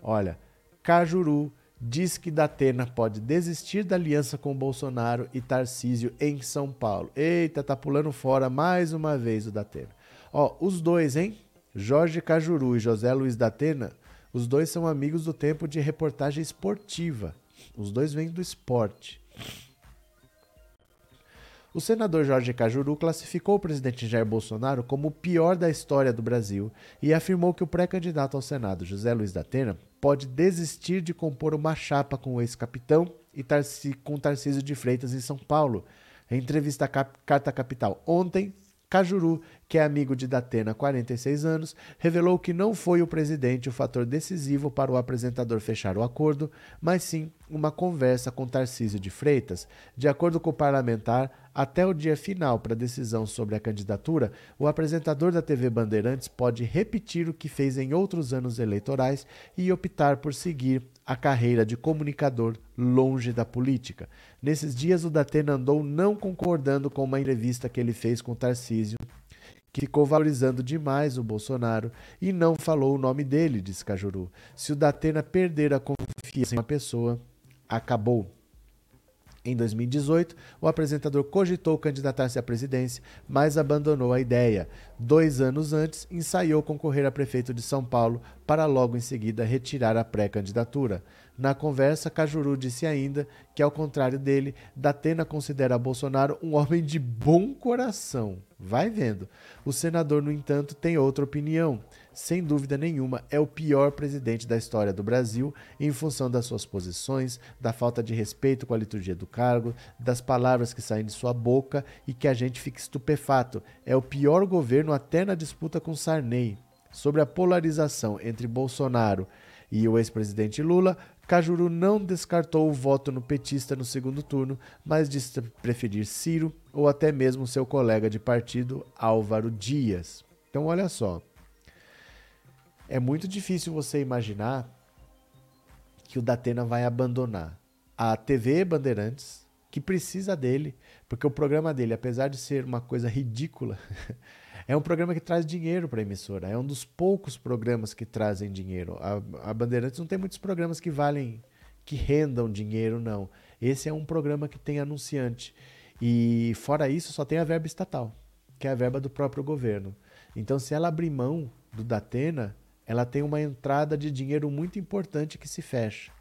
Olha, Cajuru diz que Datena pode desistir da aliança com Bolsonaro e Tarcísio em São Paulo. Eita, tá pulando fora mais uma vez o Datena. Ó, os dois, hein? Jorge Cajuru e José Luiz Datena, os dois são amigos do tempo de reportagem esportiva. Os dois vêm do esporte. O senador Jorge Cajuru classificou o presidente Jair Bolsonaro como o pior da história do Brasil e afirmou que o pré-candidato ao Senado, José Luiz da Atena, pode desistir de compor uma chapa com o ex-capitão e com Tarcísio de Freitas em São Paulo. Em entrevista à Carta Capital ontem, Cajuru, que é amigo de Datena há 46 anos, revelou que não foi o presidente o fator decisivo para o apresentador fechar o acordo, mas sim uma conversa com Tarcísio de Freitas. De acordo com o parlamentar, até o dia final para decisão sobre a candidatura, o apresentador da TV Bandeirantes pode repetir o que fez em outros anos eleitorais e optar por seguir a carreira de comunicador longe da política. Nesses dias, o Datena andou não concordando com uma entrevista que ele fez com Tarcísio, que ficou valorizando demais o Bolsonaro e não falou o nome dele, disse Cajuru. Se o Datena perder a confiança em uma pessoa, acabou. Em 2018, o apresentador cogitou candidatar-se à presidência, mas abandonou a ideia. Dois anos antes, ensaiou concorrer a prefeito de São Paulo para logo em seguida retirar a pré-candidatura. Na conversa, Cajuru disse ainda que, ao contrário dele, Datena considera Bolsonaro um homem de bom coração. Vai vendo. O senador, no entanto, tem outra opinião. Sem dúvida nenhuma, é o pior presidente da história do Brasil em função das suas posições, da falta de respeito com a liturgia do cargo, das palavras que saem de sua boca e que a gente fica estupefato. É o pior governo até na disputa com Sarney. Sobre a polarização entre Bolsonaro e o ex-presidente Lula, Cajuru não descartou o voto no petista no segundo turno, mas disse preferir Ciro ou até mesmo seu colega de partido, Álvaro Dias. Então, olha só. É muito difícil você imaginar que o Datena vai abandonar a TV Bandeirantes, que precisa dele, porque o programa dele, apesar de ser uma coisa ridícula, É um programa que traz dinheiro para a emissora. É um dos poucos programas que trazem dinheiro. A, a Bandeirantes não tem muitos programas que valem, que rendam dinheiro, não. Esse é um programa que tem anunciante. E fora isso, só tem a verba estatal, que é a verba do próprio governo. Então, se ela abrir mão do Datena, ela tem uma entrada de dinheiro muito importante que se fecha.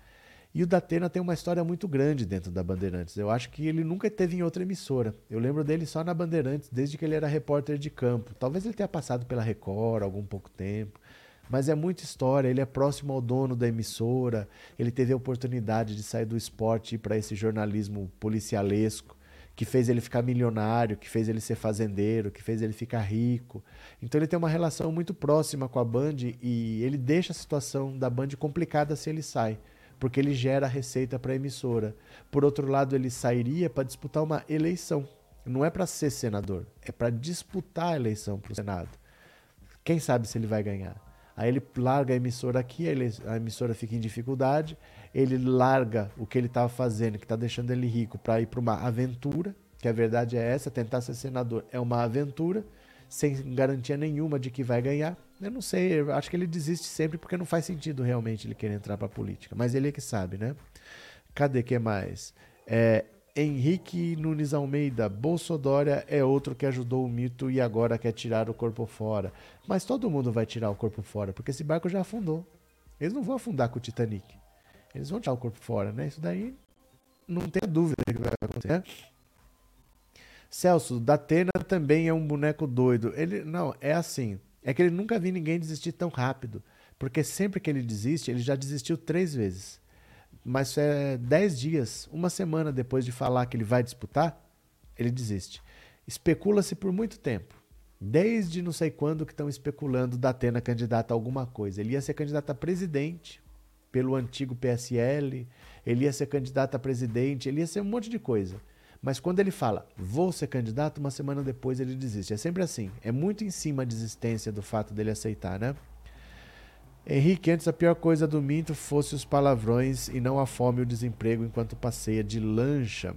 E o Datena tem uma história muito grande dentro da Bandeirantes. Eu acho que ele nunca teve em outra emissora. Eu lembro dele só na Bandeirantes, desde que ele era repórter de campo. Talvez ele tenha passado pela Record algum pouco tempo. Mas é muita história. Ele é próximo ao dono da emissora. Ele teve a oportunidade de sair do esporte para esse jornalismo policialesco que fez ele ficar milionário, que fez ele ser fazendeiro, que fez ele ficar rico. Então ele tem uma relação muito próxima com a Band e ele deixa a situação da Band complicada se ele sai porque ele gera receita para a emissora. Por outro lado, ele sairia para disputar uma eleição. Não é para ser senador, é para disputar a eleição para o Senado. Quem sabe se ele vai ganhar? Aí ele larga a emissora aqui, a emissora fica em dificuldade, ele larga o que ele estava fazendo, que está deixando ele rico, para ir para uma aventura, que a verdade é essa, tentar ser senador é uma aventura, sem garantia nenhuma de que vai ganhar. Eu não sei, eu acho que ele desiste sempre porque não faz sentido realmente ele querer entrar para política. Mas ele é que sabe, né? Cadê que mais? É, Henrique Nunes Almeida, Bolsodória é outro que ajudou o mito e agora quer tirar o corpo fora. Mas todo mundo vai tirar o corpo fora, porque esse barco já afundou. Eles não vão afundar com o Titanic. Eles vão tirar o corpo fora, né? Isso daí não tem dúvida que vai acontecer. Né? Celso, Datena também é um boneco doido. Ele não, é assim. É que ele nunca viu ninguém desistir tão rápido. Porque sempre que ele desiste, ele já desistiu três vezes. Mas é dez dias, uma semana depois de falar que ele vai disputar, ele desiste. Especula-se por muito tempo. Desde não sei quando que estão especulando da Atena candidata a alguma coisa. Ele ia ser candidato a presidente pelo antigo PSL, ele ia ser candidato a presidente, ele ia ser um monte de coisa. Mas quando ele fala, vou ser candidato, uma semana depois ele desiste. É sempre assim. É muito em cima a desistência do fato dele aceitar, né? Henrique, antes a pior coisa do Minto fosse os palavrões e não a fome e o desemprego enquanto passeia de lancha.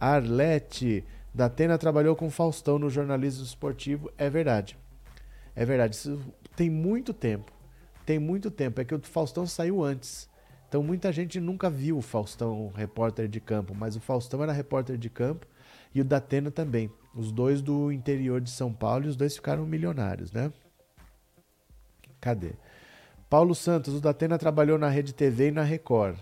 Arlete, Datena trabalhou com Faustão no jornalismo esportivo. É verdade. É verdade. Isso tem muito tempo. Tem muito tempo. É que o Faustão saiu antes. Então muita gente nunca viu o Faustão repórter de campo, mas o Faustão era repórter de campo e o Datena também. Os dois do interior de São Paulo e os dois ficaram milionários, né? Cadê? Paulo Santos, o Datena trabalhou na Rede TV e na Record.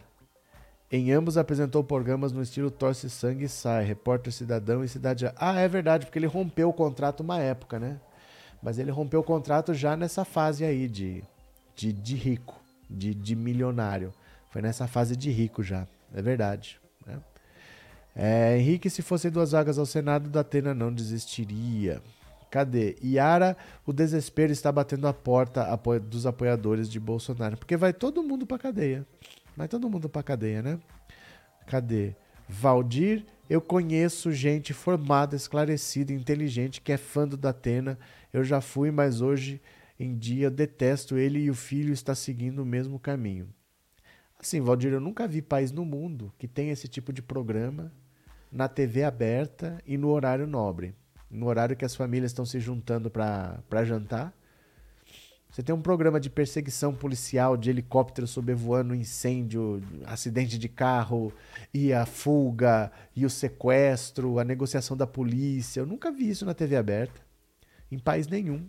Em ambos apresentou programas no estilo Torce Sangue e Sai, Repórter Cidadão e Cidade. Ah, é verdade, porque ele rompeu o contrato uma época, né? Mas ele rompeu o contrato já nessa fase aí de, de, de rico, de, de milionário. Foi nessa fase de rico já, é verdade. Né? É, Henrique, se fossem duas vagas ao Senado, Datena não desistiria. Cadê? Yara, o desespero está batendo a porta dos apoiadores de Bolsonaro. Porque vai todo mundo pra cadeia. Vai todo mundo pra cadeia, né? Cadê? Valdir, eu conheço gente formada, esclarecida, inteligente, que é fã do Datena. Eu já fui, mas hoje em dia detesto ele e o filho está seguindo o mesmo caminho. Assim, Valdir, eu nunca vi país no mundo que tenha esse tipo de programa na TV aberta e no horário nobre. No horário que as famílias estão se juntando para jantar. Você tem um programa de perseguição policial, de helicóptero sobrevoando incêndio, acidente de carro, e a fuga, e o sequestro, a negociação da polícia. Eu nunca vi isso na TV aberta, em país nenhum.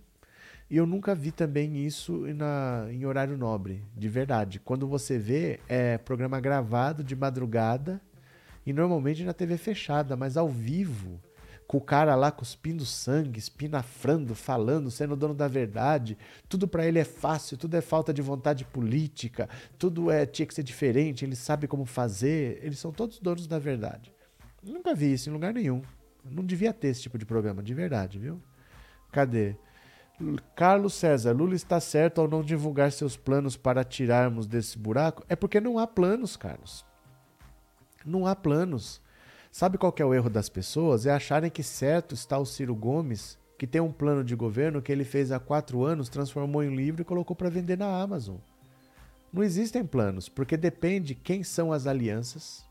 E eu nunca vi também isso na, em horário nobre, de verdade. Quando você vê, é programa gravado de madrugada e normalmente na TV fechada, mas ao vivo, com o cara lá cuspindo sangue, espinafrando, falando, sendo dono da verdade. Tudo para ele é fácil, tudo é falta de vontade política, tudo é tinha que ser diferente, ele sabe como fazer. Eles são todos donos da verdade. Nunca vi isso em lugar nenhum. Não devia ter esse tipo de programa, de verdade, viu? Cadê? Carlos César, Lula está certo ao não divulgar seus planos para tirarmos desse buraco? É porque não há planos, Carlos. Não há planos. Sabe qual é o erro das pessoas? É acharem que certo está o Ciro Gomes, que tem um plano de governo que ele fez há quatro anos, transformou em livro e colocou para vender na Amazon. Não existem planos, porque depende quem são as alianças.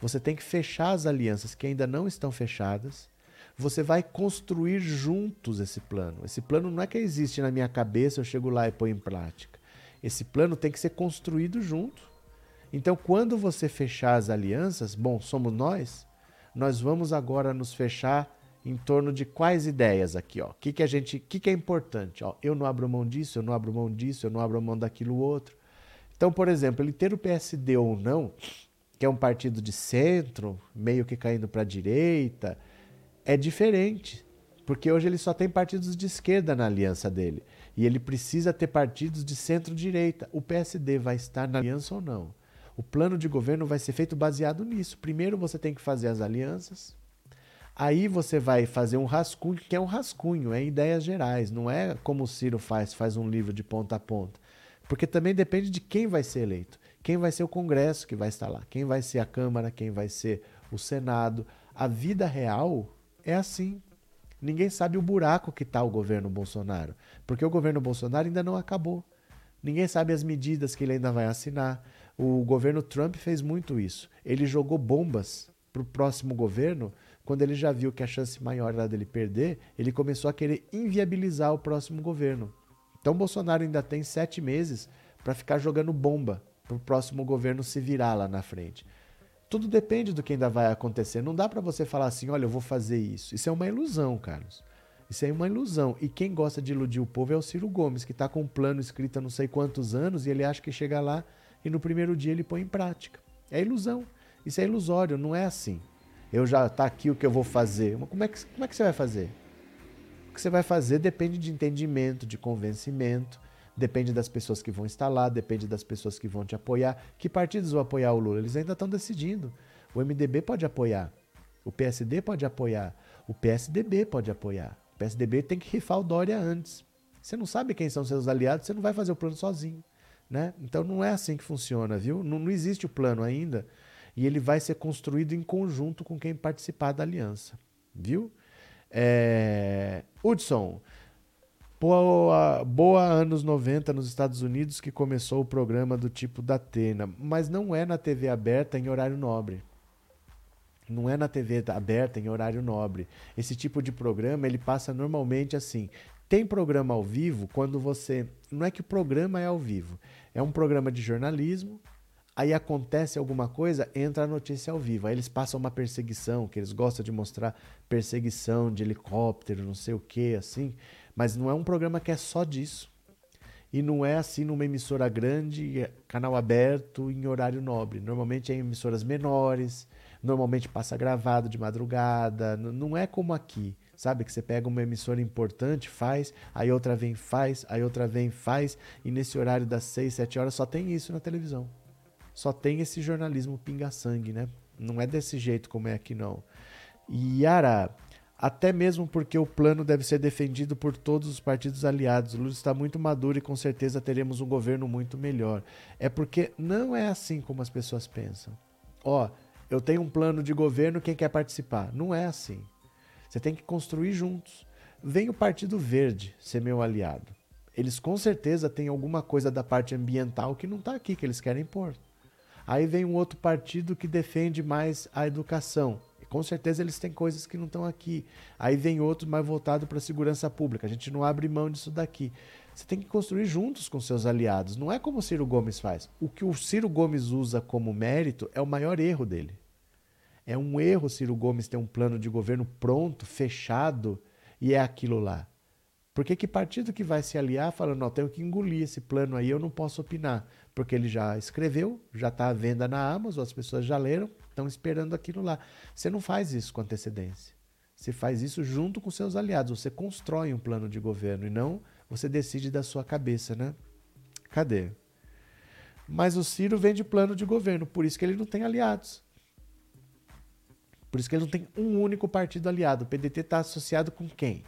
Você tem que fechar as alianças que ainda não estão fechadas. Você vai construir juntos esse plano. Esse plano não é que existe na minha cabeça, eu chego lá e ponho em prática. Esse plano tem que ser construído junto. Então, quando você fechar as alianças, bom, somos nós, nós vamos agora nos fechar em torno de quais ideias aqui, ó? O que, que a gente, que, que é importante? Ó, eu não abro mão disso, eu não abro mão disso, eu não abro mão daquilo outro. Então, por exemplo, ele ter o PSD ou não, que é um partido de centro, meio que caindo para a direita, é diferente, porque hoje ele só tem partidos de esquerda na aliança dele. E ele precisa ter partidos de centro-direita. O PSD vai estar na aliança ou não? O plano de governo vai ser feito baseado nisso. Primeiro você tem que fazer as alianças, aí você vai fazer um rascunho, que é um rascunho, é ideias gerais, não é como o Ciro faz, faz um livro de ponta a ponta. Porque também depende de quem vai ser eleito, quem vai ser o Congresso que vai estar lá, quem vai ser a Câmara, quem vai ser o Senado. A vida real é assim. Ninguém sabe o buraco que está o governo Bolsonaro, porque o governo Bolsonaro ainda não acabou. Ninguém sabe as medidas que ele ainda vai assinar. O governo Trump fez muito isso. Ele jogou bombas para o próximo governo. Quando ele já viu que a chance maior era dele perder, ele começou a querer inviabilizar o próximo governo. Então, Bolsonaro ainda tem sete meses para ficar jogando bomba para o próximo governo se virar lá na frente. Tudo depende do que ainda vai acontecer. Não dá para você falar assim, olha, eu vou fazer isso. Isso é uma ilusão, Carlos. Isso é uma ilusão. E quem gosta de iludir o povo é o Ciro Gomes, que está com um plano escrito há não sei quantos anos e ele acha que chega lá e no primeiro dia ele põe em prática. É ilusão. Isso é ilusório, não é assim. Eu já tá aqui o que eu vou fazer. Como é que, como é que você vai fazer? O que você vai fazer depende de entendimento, de convencimento, depende das pessoas que vão estar lá, depende das pessoas que vão te apoiar. Que partidos vão apoiar o Lula? Eles ainda estão decidindo. O MDB pode apoiar, o PSD pode apoiar, o PSDB pode apoiar. O PSDB tem que rifar o Dória antes. Você não sabe quem são seus aliados, você não vai fazer o plano sozinho. Né? Então não é assim que funciona, viu? Não, não existe o plano ainda e ele vai ser construído em conjunto com quem participar da aliança, viu? É... Hudson, boa, boa anos 90 nos Estados Unidos que começou o programa do tipo da Atena, mas não é na TV aberta em horário nobre. Não é na TV aberta em horário nobre. Esse tipo de programa ele passa normalmente assim. Tem programa ao vivo quando você. Não é que o programa é ao vivo. É um programa de jornalismo. Aí acontece alguma coisa, entra a notícia ao vivo. Aí eles passam uma perseguição, que eles gostam de mostrar perseguição de helicóptero, não sei o que, assim. Mas não é um programa que é só disso. E não é assim numa emissora grande, canal aberto, em horário nobre. Normalmente é em emissoras menores, normalmente passa gravado de madrugada. Não é como aqui, sabe? Que você pega uma emissora importante, faz, aí outra vem, faz, aí outra vem, faz. E nesse horário das 6, 7 horas só tem isso na televisão. Só tem esse jornalismo pinga-sangue, né? Não é desse jeito como é aqui, não. Yara, até mesmo porque o plano deve ser defendido por todos os partidos aliados. Lula está muito maduro e com certeza teremos um governo muito melhor. É porque não é assim como as pessoas pensam. Ó, eu tenho um plano de governo, quem quer participar? Não é assim. Você tem que construir juntos. Vem o Partido Verde ser meu aliado. Eles com certeza têm alguma coisa da parte ambiental que não está aqui, que eles querem pôr. Aí vem um outro partido que defende mais a educação com certeza eles têm coisas que não estão aqui. Aí vem outro mais voltado para a segurança pública. A gente não abre mão disso daqui. Você tem que construir juntos com seus aliados. Não é como o Ciro Gomes faz. O que o Ciro Gomes usa como mérito é o maior erro dele. É um erro Ciro Gomes ter um plano de governo pronto, fechado, e é aquilo lá. Porque que partido que vai se aliar falando, não, tenho que engolir esse plano aí, eu não posso opinar. Porque ele já escreveu, já está à venda na Amazon, as pessoas já leram, estão esperando aquilo lá. Você não faz isso com antecedência. Você faz isso junto com seus aliados. Você constrói um plano de governo e não você decide da sua cabeça, né? Cadê? Mas o Ciro vem de plano de governo, por isso que ele não tem aliados. Por isso que ele não tem um único partido aliado. O PDT está associado com quem?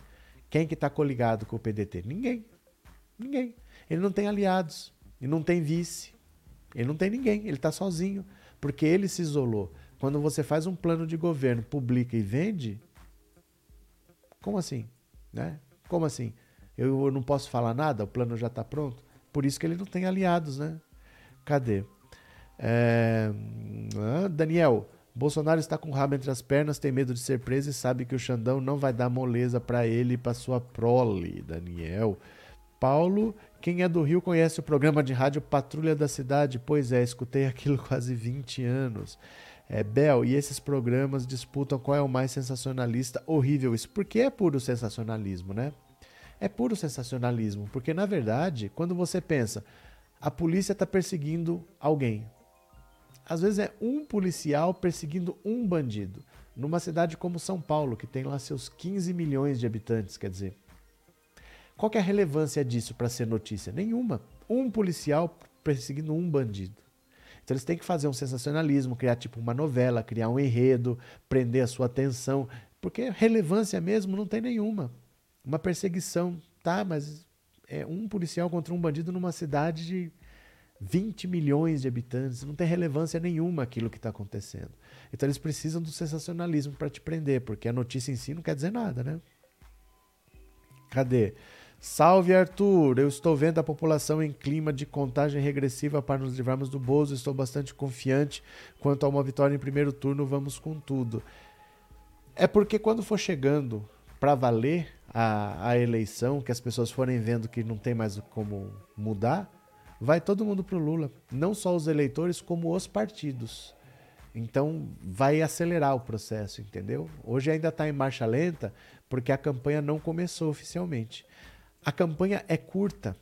Quem que está coligado com o PDT? Ninguém. Ninguém. Ele não tem aliados. Ele não tem vice. Ele não tem ninguém. Ele está sozinho porque ele se isolou. Quando você faz um plano de governo, publica e vende, como assim? Né? Como assim? Eu não posso falar nada, o plano já está pronto? Por isso que ele não tem aliados, né? Cadê? É... Daniel, Bolsonaro está com o rabo entre as pernas, tem medo de ser preso e sabe que o Xandão não vai dar moleza para ele e para sua prole. Daniel. Paulo quem é do Rio conhece o programa de rádio Patrulha da Cidade? Pois é, escutei aquilo quase 20 anos. É, Bel, e esses programas disputam qual é o mais sensacionalista? Horrível isso. Porque é puro sensacionalismo, né? É puro sensacionalismo. Porque, na verdade, quando você pensa, a polícia está perseguindo alguém. Às vezes é um policial perseguindo um bandido. Numa cidade como São Paulo, que tem lá seus 15 milhões de habitantes, quer dizer. Qual é a relevância disso para ser notícia? Nenhuma. Um policial perseguindo um bandido. Então eles têm que fazer um sensacionalismo, criar tipo uma novela, criar um enredo, prender a sua atenção, porque relevância mesmo não tem nenhuma. Uma perseguição, tá, mas é um policial contra um bandido numa cidade de 20 milhões de habitantes, não tem relevância nenhuma aquilo que está acontecendo. Então eles precisam do sensacionalismo para te prender, porque a notícia em si não quer dizer nada, né? Cadê? Salve Arthur, eu estou vendo a população em clima de contagem regressiva para nos livrarmos do Bozo. Estou bastante confiante quanto a uma vitória em primeiro turno. Vamos com tudo. É porque quando for chegando para valer a, a eleição, que as pessoas forem vendo que não tem mais como mudar, vai todo mundo para o Lula. Não só os eleitores, como os partidos. Então vai acelerar o processo, entendeu? Hoje ainda está em marcha lenta porque a campanha não começou oficialmente. A campanha é curta.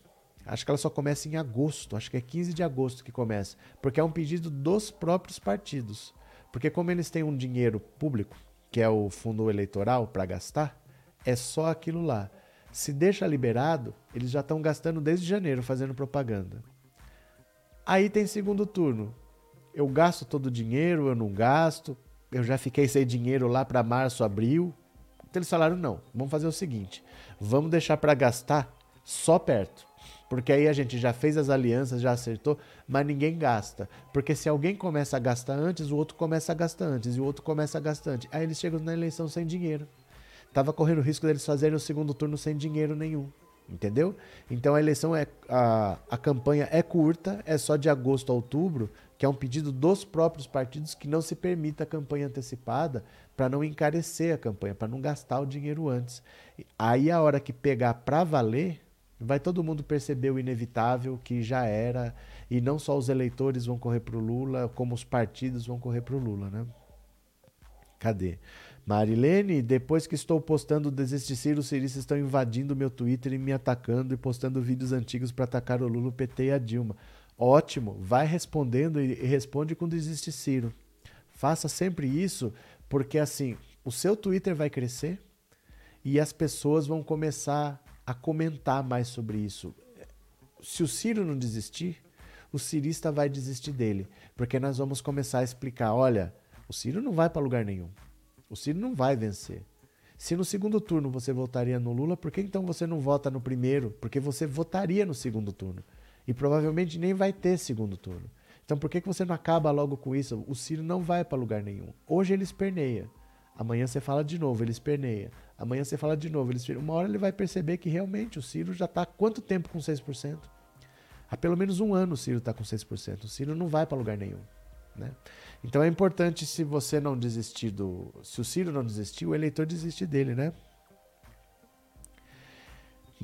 Acho que ela só começa em agosto. Acho que é 15 de agosto que começa. Porque é um pedido dos próprios partidos. Porque, como eles têm um dinheiro público, que é o fundo eleitoral para gastar, é só aquilo lá. Se deixa liberado, eles já estão gastando desde janeiro fazendo propaganda. Aí tem segundo turno. Eu gasto todo o dinheiro, eu não gasto. Eu já fiquei sem dinheiro lá para março, abril. Então eles falaram: não, vamos fazer o seguinte: vamos deixar para gastar só perto. Porque aí a gente já fez as alianças, já acertou, mas ninguém gasta. Porque se alguém começa a gastar antes, o outro começa a gastar antes, e o outro começa a gastar antes. Aí eles chegam na eleição sem dinheiro. Tava correndo o risco deles fazerem o segundo turno sem dinheiro nenhum. Entendeu? Então a eleição é. A, a campanha é curta, é só de agosto a outubro, que é um pedido dos próprios partidos que não se permita a campanha antecipada para não encarecer a campanha, para não gastar o dinheiro antes. Aí a hora que pegar para valer, vai todo mundo perceber o inevitável que já era e não só os eleitores vão correr para o Lula, como os partidos vão correr para o Lula, né? Cadê? Marilene, depois que estou postando desistir, os ciristas estão invadindo meu Twitter e me atacando e postando vídeos antigos para atacar o Lula, o PT e a Dilma. Ótimo, vai respondendo e responde com desiste Ciro. Faça sempre isso, porque assim, o seu Twitter vai crescer e as pessoas vão começar a comentar mais sobre isso. Se o Ciro não desistir, o cirista vai desistir dele, porque nós vamos começar a explicar, olha, o Ciro não vai para lugar nenhum. O Ciro não vai vencer. Se no segundo turno você votaria no Lula, por que então você não vota no primeiro? Porque você votaria no segundo turno. E provavelmente nem vai ter segundo turno. Então por que, que você não acaba logo com isso? O Ciro não vai para lugar nenhum. Hoje ele esperneia. Amanhã você fala de novo, ele esperneia. Amanhã você fala de novo, ele esperneia. Uma hora ele vai perceber que realmente o Ciro já está há quanto tempo com 6%? Há pelo menos um ano o Ciro está com 6%. O Ciro não vai para lugar nenhum. Né? Então é importante se você não desistir do. Se o Ciro não desistir, o eleitor desiste dele, né?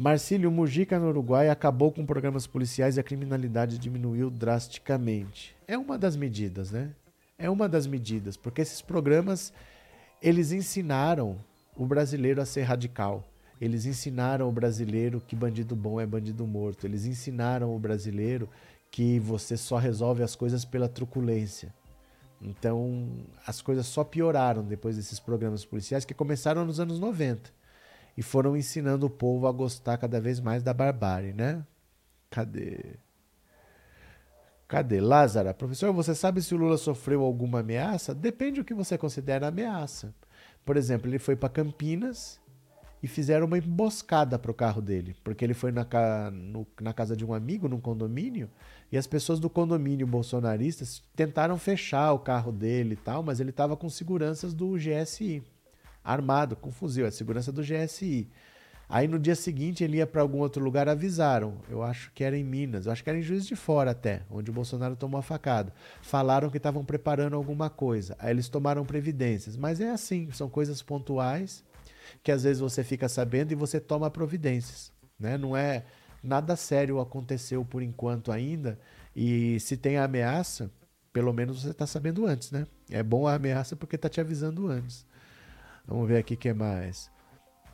Marcílio Mujica no Uruguai acabou com programas policiais e a criminalidade diminuiu drasticamente. É uma das medidas, né? É uma das medidas, porque esses programas eles ensinaram o brasileiro a ser radical. Eles ensinaram o brasileiro que bandido bom é bandido morto. Eles ensinaram o brasileiro que você só resolve as coisas pela truculência. Então, as coisas só pioraram depois desses programas policiais que começaram nos anos 90 e foram ensinando o povo a gostar cada vez mais da barbárie, né? Cadê? Cadê? Lázara, professor, você sabe se o Lula sofreu alguma ameaça? Depende do que você considera ameaça. Por exemplo, ele foi para Campinas e fizeram uma emboscada para o carro dele, porque ele foi na, ca... no... na casa de um amigo, num condomínio, e as pessoas do condomínio bolsonaristas tentaram fechar o carro dele e tal, mas ele estava com seguranças do GSI, armado, com fuzil, a segurança do GSI. Aí no dia seguinte ele ia para algum outro lugar, avisaram. Eu acho que era em Minas, eu acho que era em Juiz de Fora até, onde o Bolsonaro tomou a facada. Falaram que estavam preparando alguma coisa. Aí eles tomaram previdências. Mas é assim, são coisas pontuais que às vezes você fica sabendo e você toma providências. Né? Não é nada sério aconteceu por enquanto ainda. E se tem a ameaça, pelo menos você está sabendo antes, né? É bom a ameaça porque está te avisando antes. Vamos ver aqui o que mais.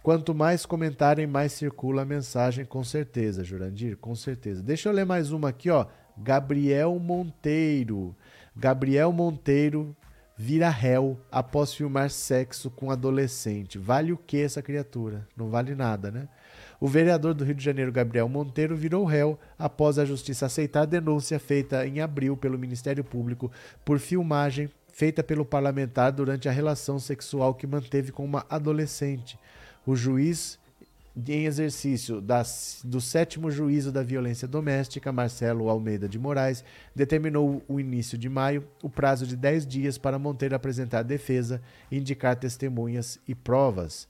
Quanto mais comentarem, mais circula a mensagem, com certeza, Jurandir, com certeza. Deixa eu ler mais uma aqui, ó. Gabriel Monteiro. Gabriel Monteiro vira réu após filmar sexo com adolescente. Vale o que essa criatura? Não vale nada, né? O vereador do Rio de Janeiro, Gabriel Monteiro, virou réu após a justiça aceitar a denúncia feita em abril pelo Ministério Público por filmagem feita pelo parlamentar durante a relação sexual que manteve com uma adolescente. O juiz em exercício das, do sétimo juízo da violência doméstica, Marcelo Almeida de Moraes, determinou o início de maio o prazo de 10 dias para Monteiro apresentar defesa, indicar testemunhas e provas.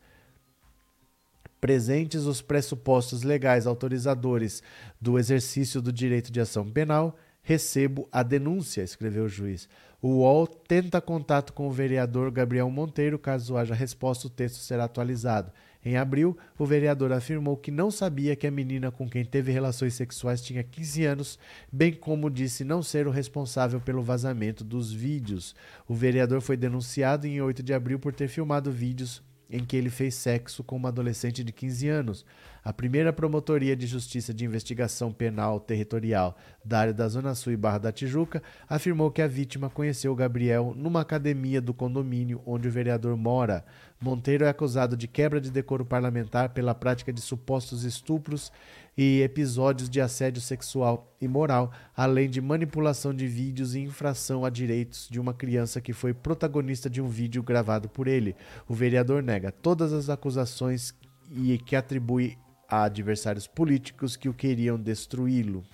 Presentes os pressupostos legais autorizadores do exercício do direito de ação penal, recebo a denúncia, escreveu o juiz. O UOL tenta contato com o vereador Gabriel Monteiro, caso haja resposta, o texto será atualizado. Em abril, o vereador afirmou que não sabia que a menina com quem teve relações sexuais tinha 15 anos, bem como disse não ser o responsável pelo vazamento dos vídeos. O vereador foi denunciado em 8 de abril por ter filmado vídeos em que ele fez sexo com uma adolescente de 15 anos. A primeira Promotoria de Justiça de Investigação Penal Territorial da área da Zona Sul e Barra da Tijuca afirmou que a vítima conheceu Gabriel numa academia do condomínio onde o vereador mora. Monteiro é acusado de quebra de decoro parlamentar pela prática de supostos estupros e episódios de assédio sexual e moral, além de manipulação de vídeos e infração a direitos de uma criança que foi protagonista de um vídeo gravado por ele. O vereador nega todas as acusações e que atribui a adversários políticos que o queriam destruí-lo.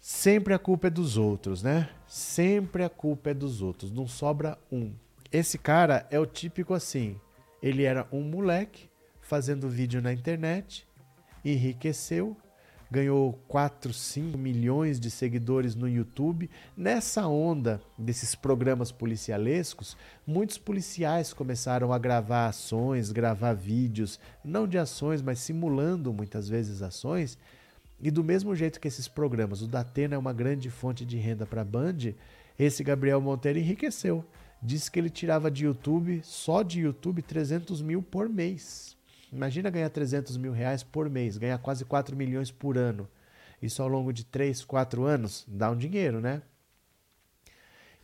Sempre a culpa é dos outros, né? Sempre a culpa é dos outros, não sobra um. Esse cara é o típico assim. Ele era um moleque fazendo vídeo na internet, enriqueceu, ganhou 4, 5 milhões de seguidores no YouTube. Nessa onda desses programas policialescos, muitos policiais começaram a gravar ações, gravar vídeos, não de ações, mas simulando muitas vezes ações. E do mesmo jeito que esses programas, o Datena é uma grande fonte de renda para a Band, esse Gabriel Monteiro enriqueceu. Disse que ele tirava de YouTube, só de YouTube, 300 mil por mês. Imagina ganhar 300 mil reais por mês, ganhar quase 4 milhões por ano. Isso ao longo de 3, 4 anos, dá um dinheiro, né?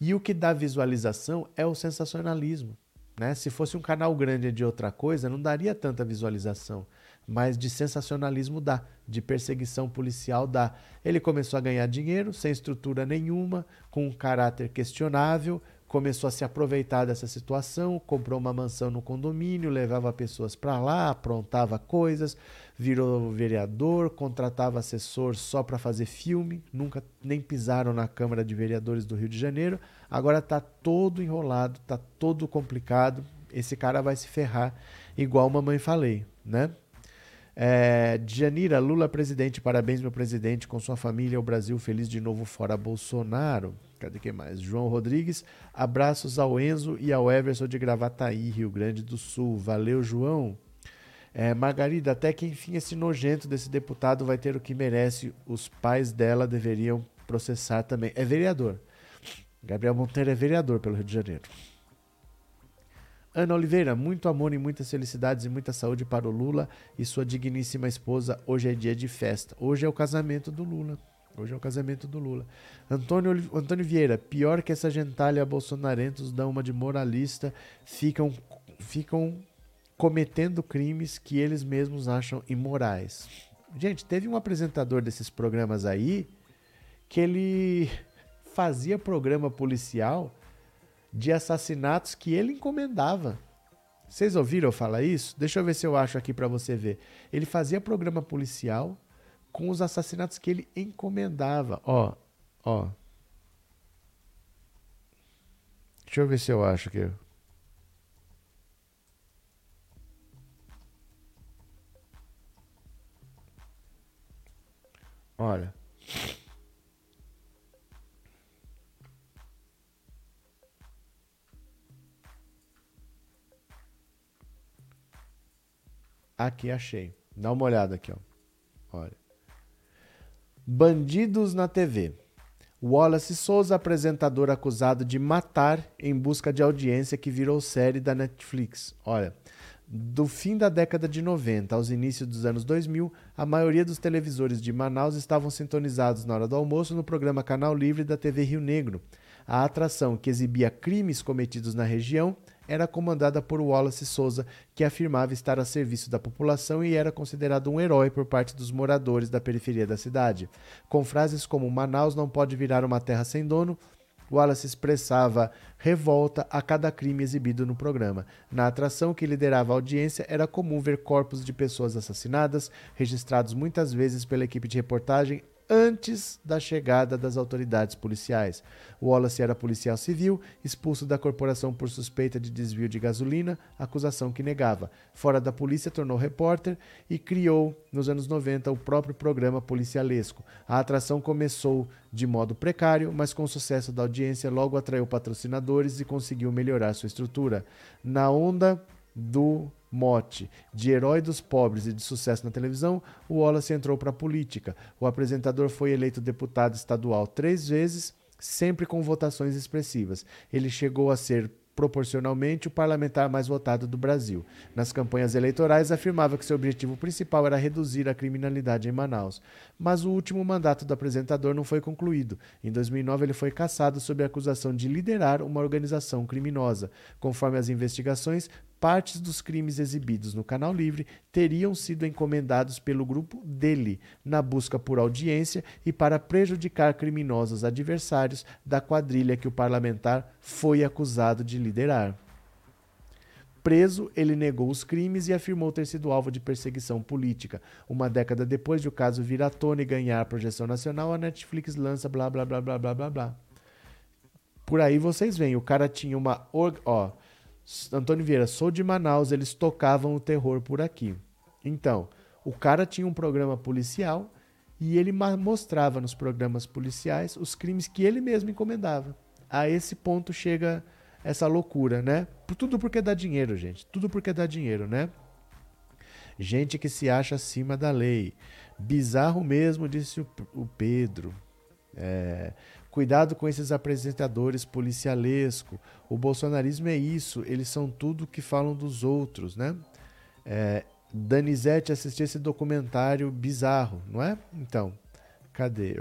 E o que dá visualização é o sensacionalismo. Né? Se fosse um canal grande de outra coisa, não daria tanta visualização. Mas de sensacionalismo dá, de perseguição policial dá. Ele começou a ganhar dinheiro sem estrutura nenhuma, com um caráter questionável, começou a se aproveitar dessa situação, comprou uma mansão no condomínio, levava pessoas para lá, aprontava coisas, virou vereador, contratava assessor só para fazer filme, nunca nem pisaram na Câmara de Vereadores do Rio de Janeiro. Agora está todo enrolado, está todo complicado. Esse cara vai se ferrar, igual mamãe falei, né? É, Janira, Lula presidente, parabéns meu presidente, com sua família, o Brasil feliz de novo fora Bolsonaro. Cadê que mais? João Rodrigues, abraços ao Enzo e ao Everson de Gravataí, Rio Grande do Sul. Valeu, João. É, Margarida, até que enfim esse nojento desse deputado vai ter o que merece. Os pais dela deveriam processar também. É vereador. Gabriel Monteiro é vereador pelo Rio de Janeiro. Ana Oliveira, muito amor e muitas felicidades e muita saúde para o Lula e sua digníssima esposa. Hoje é dia de festa. Hoje é o casamento do Lula. Hoje é o casamento do Lula. Antônio, Antônio Vieira, pior que essa gentalha bolsonarentos dão uma de moralista, ficam, ficam cometendo crimes que eles mesmos acham imorais. Gente, teve um apresentador desses programas aí que ele fazia programa policial de assassinatos que ele encomendava. Vocês ouviram falar isso? Deixa eu ver se eu acho aqui para você ver. Ele fazia programa policial com os assassinatos que ele encomendava. Ó, ó. Deixa eu ver se eu acho aqui. Olha. Aqui achei. Dá uma olhada aqui, ó. Olha. Bandidos na TV. Wallace Souza, apresentador acusado de matar em busca de audiência que virou série da Netflix. Olha, do fim da década de 90 aos inícios dos anos 2000, a maioria dos televisores de Manaus estavam sintonizados na hora do almoço no programa Canal Livre da TV Rio Negro. A atração, que exibia crimes cometidos na região, era comandada por Wallace Souza, que afirmava estar a serviço da população e era considerado um herói por parte dos moradores da periferia da cidade. Com frases como Manaus não pode virar uma terra sem dono, Wallace expressava revolta a cada crime exibido no programa. Na atração que liderava a audiência, era comum ver corpos de pessoas assassinadas, registrados muitas vezes pela equipe de reportagem antes da chegada das autoridades policiais. Wallace era policial civil, expulso da corporação por suspeita de desvio de gasolina, acusação que negava. Fora da polícia, tornou repórter e criou, nos anos 90, o próprio programa policialesco. A atração começou de modo precário, mas com o sucesso da audiência logo atraiu patrocinadores e conseguiu melhorar sua estrutura. Na onda do mote de herói dos pobres e de sucesso na televisão, o Wallace entrou para a política. O apresentador foi eleito deputado estadual três vezes, sempre com votações expressivas. Ele chegou a ser proporcionalmente o parlamentar mais votado do Brasil. Nas campanhas eleitorais, afirmava que seu objetivo principal era reduzir a criminalidade em Manaus. Mas o último mandato do apresentador não foi concluído. Em 2009, ele foi cassado sob a acusação de liderar uma organização criminosa. Conforme as investigações, partes dos crimes exibidos no Canal Livre teriam sido encomendados pelo grupo dele, na busca por audiência e para prejudicar criminosos adversários da quadrilha que o parlamentar foi acusado de liderar. Preso, ele negou os crimes e afirmou ter sido alvo de perseguição política. Uma década depois de o caso vir à tona e ganhar projeção nacional, a Netflix lança blá blá blá blá blá blá blá. Por aí vocês veem, o cara tinha uma. Ó, Antônio Vieira, sou de Manaus, eles tocavam o terror por aqui. Então, o cara tinha um programa policial e ele mostrava nos programas policiais os crimes que ele mesmo encomendava. A esse ponto chega essa loucura, né? Tudo porque dá dinheiro, gente. Tudo porque dá dinheiro, né? Gente que se acha acima da lei. Bizarro mesmo, disse o, Pedro. É, cuidado com esses apresentadores policialesco. O bolsonarismo é isso, eles são tudo que falam dos outros, né? É, Danizete assistiu esse documentário bizarro, não é? Então, cadê?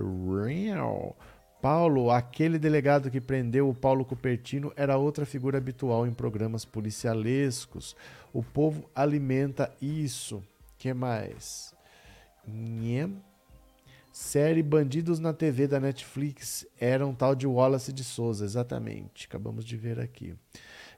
Real. Paulo, aquele delegado que prendeu o Paulo Cupertino, era outra figura habitual em programas policialescos. O povo alimenta isso. que mais? Nhem. Série Bandidos na TV da Netflix era um tal de Wallace de Souza, exatamente. Acabamos de ver aqui.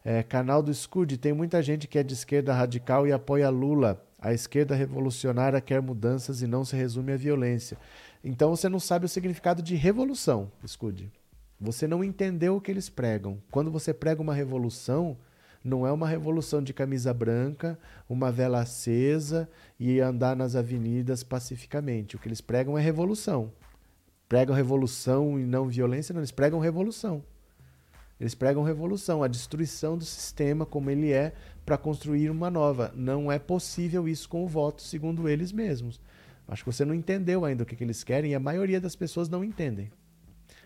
É, canal do Scud, tem muita gente que é de esquerda radical e apoia Lula. A esquerda revolucionária quer mudanças e não se resume à violência. Então você não sabe o significado de revolução, Scud. Você não entendeu o que eles pregam. Quando você prega uma revolução, não é uma revolução de camisa branca, uma vela acesa e andar nas avenidas pacificamente. O que eles pregam é revolução. Pregam revolução e não violência, não, eles pregam revolução. Eles pregam revolução, a destruição do sistema como ele é para construir uma nova. Não é possível isso com o voto, segundo eles mesmos. Acho que você não entendeu ainda o que, que eles querem e a maioria das pessoas não entendem.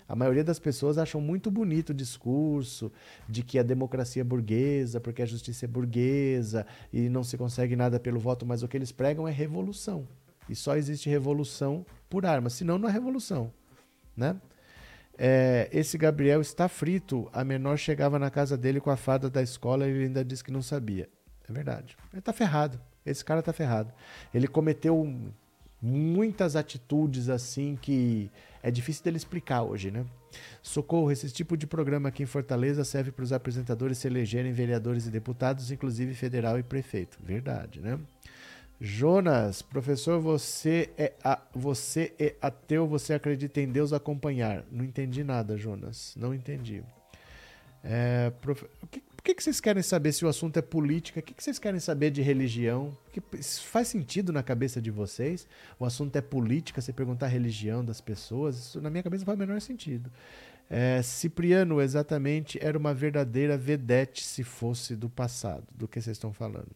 A maioria das pessoas acham muito bonito o discurso de que a democracia é burguesa, porque a justiça é burguesa e não se consegue nada pelo voto, mas o que eles pregam é revolução. E só existe revolução por arma, senão não é revolução. Né? É, esse Gabriel está frito. A menor chegava na casa dele com a fada da escola e ele ainda disse que não sabia. É verdade. Ele está ferrado. Esse cara está ferrado. Ele cometeu muitas atitudes assim que é difícil dele explicar hoje, né? Socorro, esse tipo de programa aqui em Fortaleza serve para os apresentadores se elegerem vereadores e deputados, inclusive federal e prefeito. Verdade, né? Jonas, professor, você é, a, você é ateu, você acredita em Deus acompanhar. Não entendi nada, Jonas. Não entendi. É, prof... o que, que, que vocês querem saber se o assunto é política? O que, que vocês querem saber de religião? Que, faz sentido na cabeça de vocês? O assunto é política, você perguntar a religião das pessoas? Isso na minha cabeça não faz o menor sentido. É, Cipriano, exatamente, era uma verdadeira vedete se fosse do passado, do que vocês estão falando.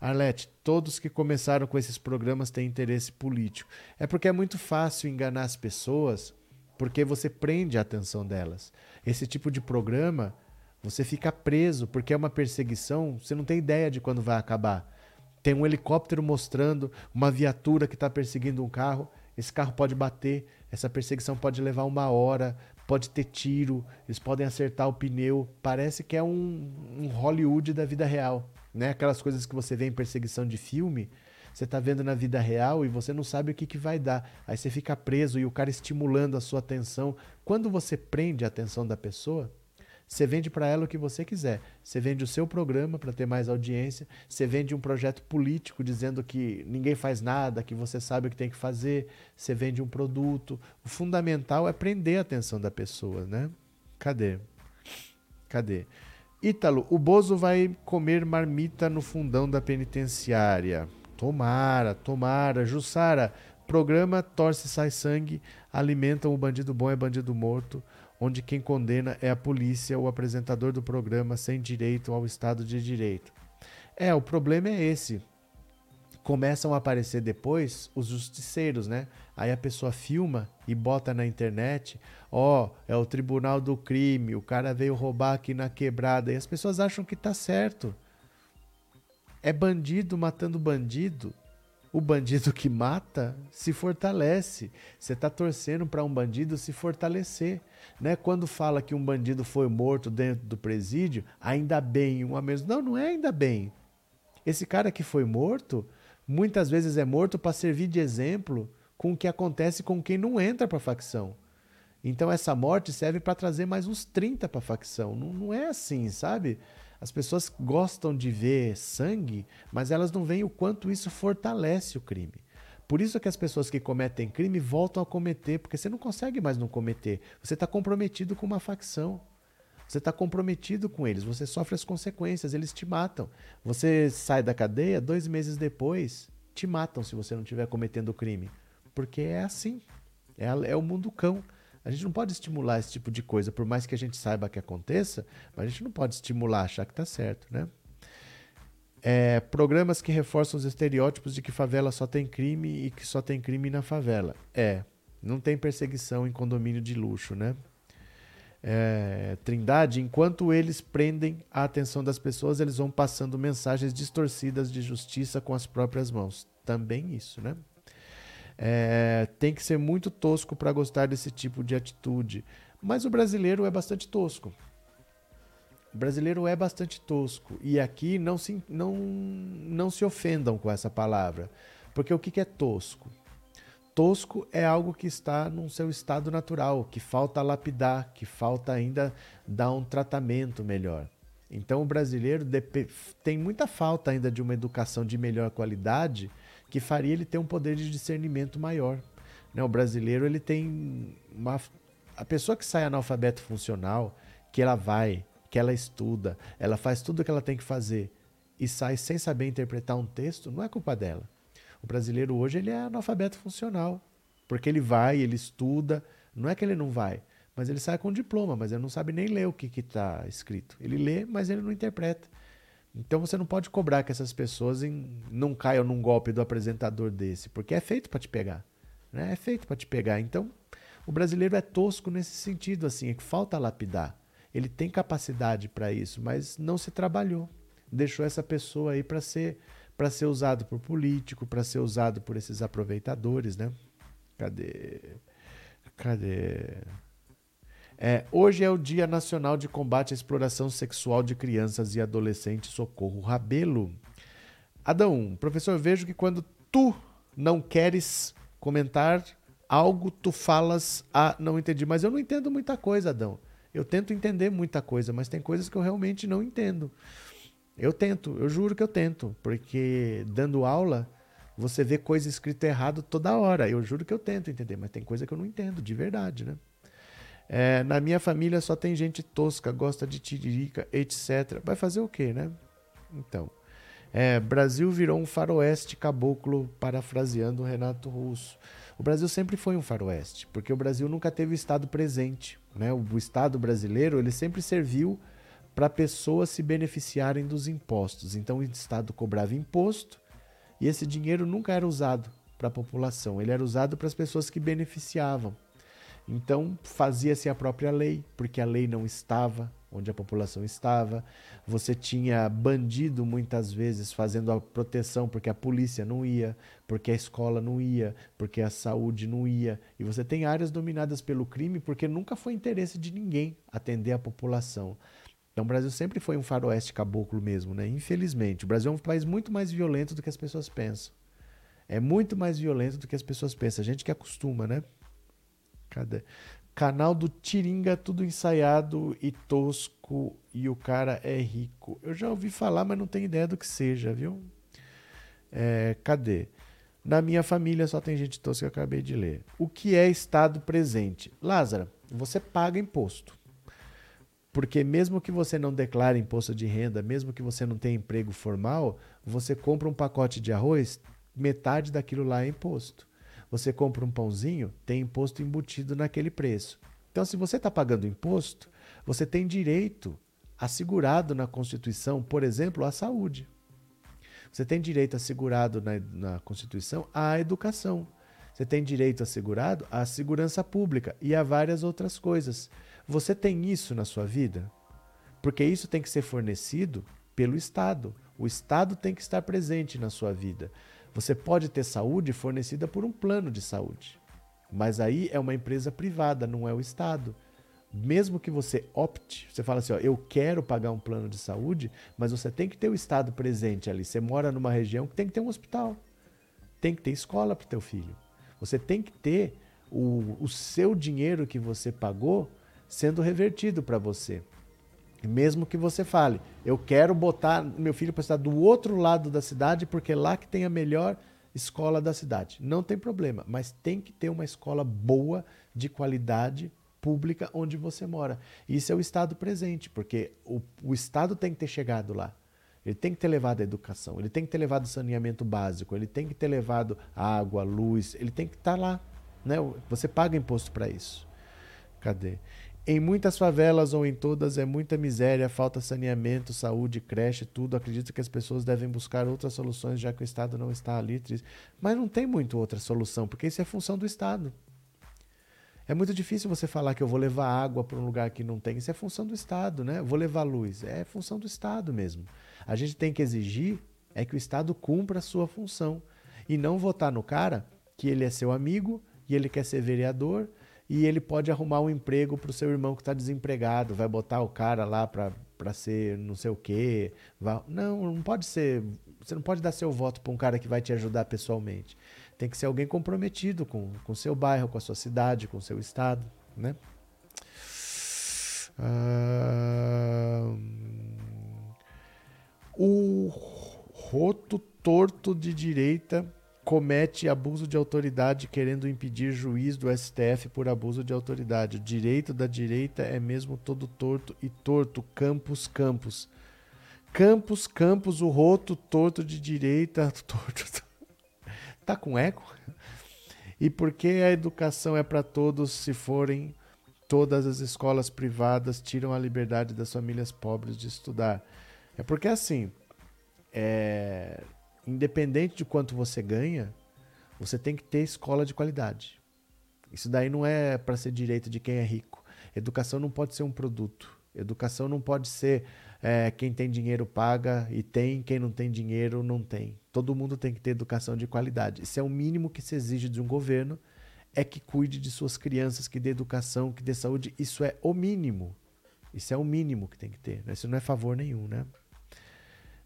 Arlete, todos que começaram com esses programas têm interesse político. É porque é muito fácil enganar as pessoas, porque você prende a atenção delas. Esse tipo de programa, você fica preso, porque é uma perseguição, você não tem ideia de quando vai acabar. Tem um helicóptero mostrando uma viatura que está perseguindo um carro, esse carro pode bater, essa perseguição pode levar uma hora, pode ter tiro, eles podem acertar o pneu. Parece que é um, um Hollywood da vida real. Né? Aquelas coisas que você vê em perseguição de filme, você está vendo na vida real e você não sabe o que, que vai dar. Aí você fica preso e o cara estimulando a sua atenção. Quando você prende a atenção da pessoa, você vende para ela o que você quiser. Você vende o seu programa para ter mais audiência. Você vende um projeto político dizendo que ninguém faz nada, que você sabe o que tem que fazer. Você vende um produto. O fundamental é prender a atenção da pessoa, né? Cadê? Cadê? Ítalo, o Bozo vai comer marmita no fundão da penitenciária. Tomara, tomara. Jussara, programa Torce Sai Sangue, alimentam o bandido bom é bandido morto onde quem condena é a polícia, o apresentador do programa sem direito ao Estado de Direito. É, o problema é esse. Começam a aparecer depois os justiceiros, né? Aí a pessoa filma e bota na internet: ó, oh, é o tribunal do crime, o cara veio roubar aqui na quebrada. E as pessoas acham que tá certo. É bandido matando bandido o bandido que mata se fortalece. Você está torcendo para um bandido se fortalecer. Né? Quando fala que um bandido foi morto dentro do presídio, ainda bem, uma mesmo. Não, não é ainda bem. Esse cara que foi morto, muitas vezes é morto para servir de exemplo com o que acontece com quem não entra para a facção. Então essa morte serve para trazer mais uns 30 para a facção. Não, não é assim, sabe? As pessoas gostam de ver sangue, mas elas não veem o quanto isso fortalece o crime. Por isso que as pessoas que cometem crime voltam a cometer, porque você não consegue mais não cometer. Você está comprometido com uma facção. Você está comprometido com eles, você sofre as consequências, eles te matam. Você sai da cadeia, dois meses depois, te matam se você não estiver cometendo crime. porque é assim. É, é o mundo cão. A gente não pode estimular esse tipo de coisa, por mais que a gente saiba que aconteça, mas a gente não pode estimular, achar que está certo, né? É, programas que reforçam os estereótipos de que favela só tem crime e que só tem crime na favela. É, não tem perseguição em condomínio de luxo, né? É, Trindade, enquanto eles prendem a atenção das pessoas, eles vão passando mensagens distorcidas de justiça com as próprias mãos. Também isso, né? É, tem que ser muito tosco para gostar desse tipo de atitude. Mas o brasileiro é bastante tosco. O brasileiro é bastante tosco. E aqui não se, não, não se ofendam com essa palavra. Porque o que, é tosco? Tosco é algo que está no seu estado natural, que falta lapidar, que falta ainda dar um tratamento melhor. Então o brasileiro tem muita falta ainda de uma educação de melhor qualidade que faria ele ter um poder de discernimento maior. Né? O brasileiro ele tem uma a pessoa que sai analfabeto funcional, que ela vai, que ela estuda, ela faz tudo o que ela tem que fazer e sai sem saber interpretar um texto, não é culpa dela. O brasileiro hoje ele é analfabeto funcional, porque ele vai, ele estuda, não é que ele não vai, mas ele sai com diploma, mas ele não sabe nem ler o que está escrito. Ele lê, mas ele não interpreta. Então você não pode cobrar que essas pessoas em, não caiam num golpe do apresentador desse, porque é feito para te pegar. Né? É feito para te pegar. Então o brasileiro é tosco nesse sentido, assim, é que falta lapidar. Ele tem capacidade para isso, mas não se trabalhou. Deixou essa pessoa aí para ser para ser usado por político, para ser usado por esses aproveitadores, né? Cadê? Cadê? É, hoje é o Dia Nacional de Combate à Exploração Sexual de Crianças e Adolescentes. Socorro Rabelo. Adão, professor, vejo que quando tu não queres comentar algo, tu falas, ah, não entendi. Mas eu não entendo muita coisa, Adão. Eu tento entender muita coisa, mas tem coisas que eu realmente não entendo. Eu tento, eu juro que eu tento, porque dando aula, você vê coisa escrita errado toda hora. Eu juro que eu tento entender, mas tem coisa que eu não entendo, de verdade, né? É, na minha família só tem gente tosca, gosta de tiririca, etc. Vai fazer o quê, né? Então, é, Brasil virou um faroeste caboclo, parafraseando o Renato Russo. O Brasil sempre foi um faroeste, porque o Brasil nunca teve o Estado presente. Né? O, o Estado brasileiro ele sempre serviu para pessoas se beneficiarem dos impostos. Então o Estado cobrava imposto e esse dinheiro nunca era usado para a população, ele era usado para as pessoas que beneficiavam. Então fazia-se a própria lei, porque a lei não estava onde a população estava. Você tinha bandido muitas vezes fazendo a proteção porque a polícia não ia, porque a escola não ia, porque a saúde não ia. E você tem áreas dominadas pelo crime porque nunca foi interesse de ninguém atender a população. Então o Brasil sempre foi um faroeste caboclo mesmo, né? Infelizmente. O Brasil é um país muito mais violento do que as pessoas pensam. É muito mais violento do que as pessoas pensam. A gente que acostuma, né? Cadê? Canal do Tiringa, tudo ensaiado e tosco, e o cara é rico. Eu já ouvi falar, mas não tenho ideia do que seja, viu? É, cadê? Na minha família só tem gente tosca que eu acabei de ler. O que é estado presente? Lázaro, você paga imposto. Porque mesmo que você não declare imposto de renda, mesmo que você não tenha emprego formal, você compra um pacote de arroz, metade daquilo lá é imposto. Você compra um pãozinho, tem imposto embutido naquele preço. Então, se você está pagando imposto, você tem direito assegurado na Constituição, por exemplo, à saúde. Você tem direito assegurado na, na Constituição à educação. Você tem direito assegurado à segurança pública e a várias outras coisas. Você tem isso na sua vida? Porque isso tem que ser fornecido pelo Estado. O Estado tem que estar presente na sua vida. Você pode ter saúde fornecida por um plano de saúde, mas aí é uma empresa privada, não é o Estado. Mesmo que você opte, você fala assim, ó, eu quero pagar um plano de saúde, mas você tem que ter o Estado presente ali. Você mora numa região que tem que ter um hospital, tem que ter escola para o teu filho. Você tem que ter o, o seu dinheiro que você pagou sendo revertido para você. Mesmo que você fale, eu quero botar meu filho para estudar do outro lado da cidade porque é lá que tem a melhor escola da cidade. Não tem problema, mas tem que ter uma escola boa, de qualidade, pública, onde você mora. Isso é o Estado presente, porque o, o Estado tem que ter chegado lá. Ele tem que ter levado a educação, ele tem que ter levado saneamento básico, ele tem que ter levado água, luz, ele tem que estar tá lá. Né? Você paga imposto para isso. Cadê? Em muitas favelas ou em todas é muita miséria, falta saneamento, saúde, creche, tudo. Acredito que as pessoas devem buscar outras soluções, já que o Estado não está ali. Mas não tem muito outra solução, porque isso é função do Estado. É muito difícil você falar que eu vou levar água para um lugar que não tem. Isso é função do Estado, né? Vou levar luz. É função do Estado mesmo. A gente tem que exigir é que o Estado cumpra a sua função. E não votar no cara que ele é seu amigo e ele quer ser vereador e ele pode arrumar um emprego para o seu irmão que está desempregado. Vai botar o cara lá para ser não sei o quê. Vai... Não, não pode ser. Você não pode dar seu voto para um cara que vai te ajudar pessoalmente. Tem que ser alguém comprometido com o seu bairro, com a sua cidade, com o seu estado, né? O roto torto de direita comete abuso de autoridade querendo impedir juiz do STF por abuso de autoridade. O direito da direita é mesmo todo torto e torto. Campos, Campos. Campos, Campos, o roto torto de direita. Torto, Tá com eco? E por que a educação é para todos se forem todas as escolas privadas tiram a liberdade das famílias pobres de estudar? É porque assim, é, independente de quanto você ganha, você tem que ter escola de qualidade. Isso daí não é para ser direito de quem é rico. Educação não pode ser um produto. Educação não pode ser é, quem tem dinheiro paga e tem, quem não tem dinheiro não tem. Todo mundo tem que ter educação de qualidade. Isso é o mínimo que se exige de um governo, é que cuide de suas crianças, que dê educação, que dê saúde. Isso é o mínimo. Isso é o mínimo que tem que ter. Né? Isso não é favor nenhum, né?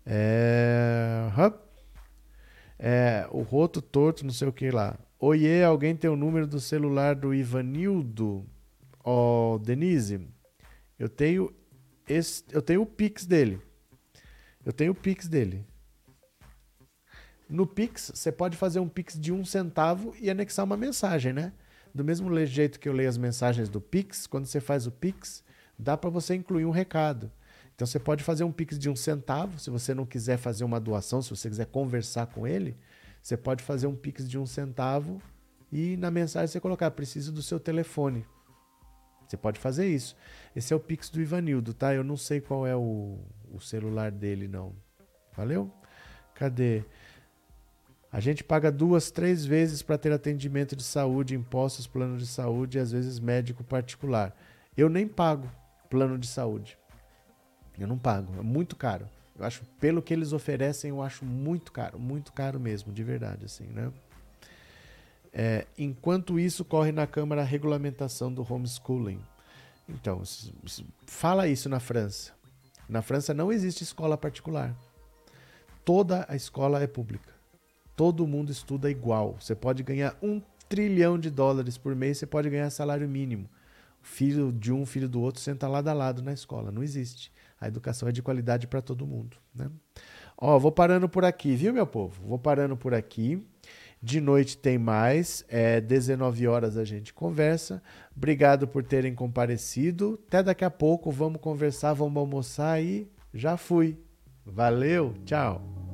É... é... o roto torto, não sei o que lá. Oiê, alguém tem o número do celular do Ivanildo? Ó, oh, Denise, eu tenho esse, eu tenho o Pix dele. Eu tenho o Pix dele. No Pix, você pode fazer um Pix de um centavo e anexar uma mensagem, né? Do mesmo jeito que eu leio as mensagens do Pix, quando você faz o Pix, dá para você incluir um recado. Então você pode fazer um Pix de um centavo, se você não quiser fazer uma doação, se você quiser conversar com ele, você pode fazer um Pix de um centavo e na mensagem você colocar: preciso do seu telefone. Você pode fazer isso. Esse é o Pix do Ivanildo, tá? Eu não sei qual é o, o celular dele, não. Valeu? Cadê? A gente paga duas, três vezes para ter atendimento de saúde, impostos, plano de saúde e às vezes médico particular. Eu nem pago plano de saúde. Eu não pago, é muito caro. Eu acho, pelo que eles oferecem, eu acho muito caro, muito caro mesmo, de verdade, assim, né? É, enquanto isso, corre na Câmara a regulamentação do homeschooling. Então, fala isso na França. Na França não existe escola particular. Toda a escola é pública. Todo mundo estuda igual. Você pode ganhar um trilhão de dólares por mês, você pode ganhar salário mínimo. Filho de um, filho do outro, senta lado a lado na escola. Não existe. A educação é de qualidade para todo mundo. Né? Ó, vou parando por aqui, viu, meu povo? Vou parando por aqui. De noite tem mais, é 19 horas a gente conversa. Obrigado por terem comparecido. Até daqui a pouco, vamos conversar, vamos almoçar e já fui. Valeu, tchau.